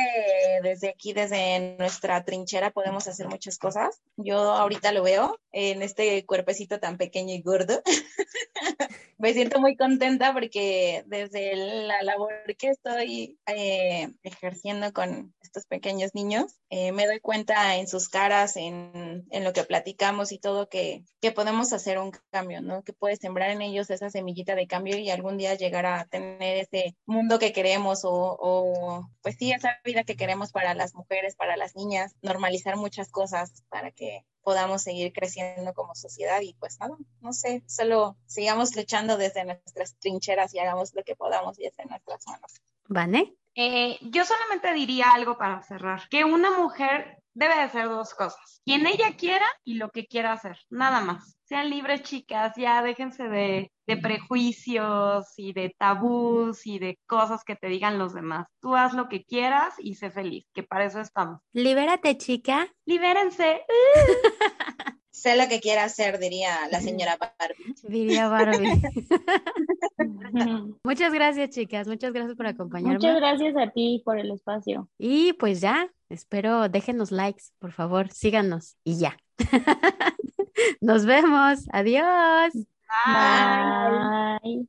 desde aquí, desde nuestra trinchera, podemos hacer muchas cosas. Yo ahorita lo veo en este cuerpecito tan pequeño y gordo. Me siento muy contenta porque desde la labor que estoy eh, ejerciendo con estos pequeños niños, eh, me doy cuenta en sus caras, en, en lo que platicamos y todo, que que, podemos hacer un cambio, ¿no? Que puede sembrar en ellos esa semillita de cambio y algún día llegar a tener ese mundo que queremos o, o pues sí, esa vida que queremos para las mujeres, para las niñas, normalizar muchas cosas para que podamos seguir creciendo como sociedad y pues nada, no sé, solo sigamos luchando desde nuestras trincheras y hagamos lo que podamos desde nuestras manos. ¿Vane? Eh, yo solamente diría algo para cerrar, que una mujer debe de ser dos cosas, quien ella quiera y lo que quiera hacer, nada más. Sean libres, chicas, ya déjense de, de prejuicios y de tabús y de cosas que te digan los demás. Tú haz lo que quieras y sé feliz, que para eso estamos. Libérate, chica. Libérense. sé lo que quiera hacer, diría la señora Barbie. Diría Barbie. muchas gracias, chicas. Muchas gracias por acompañarme. Muchas gracias a ti por el espacio. Y pues ya, espero, déjenos likes, por favor, síganos y ya. Nos vemos. Adiós. Bye.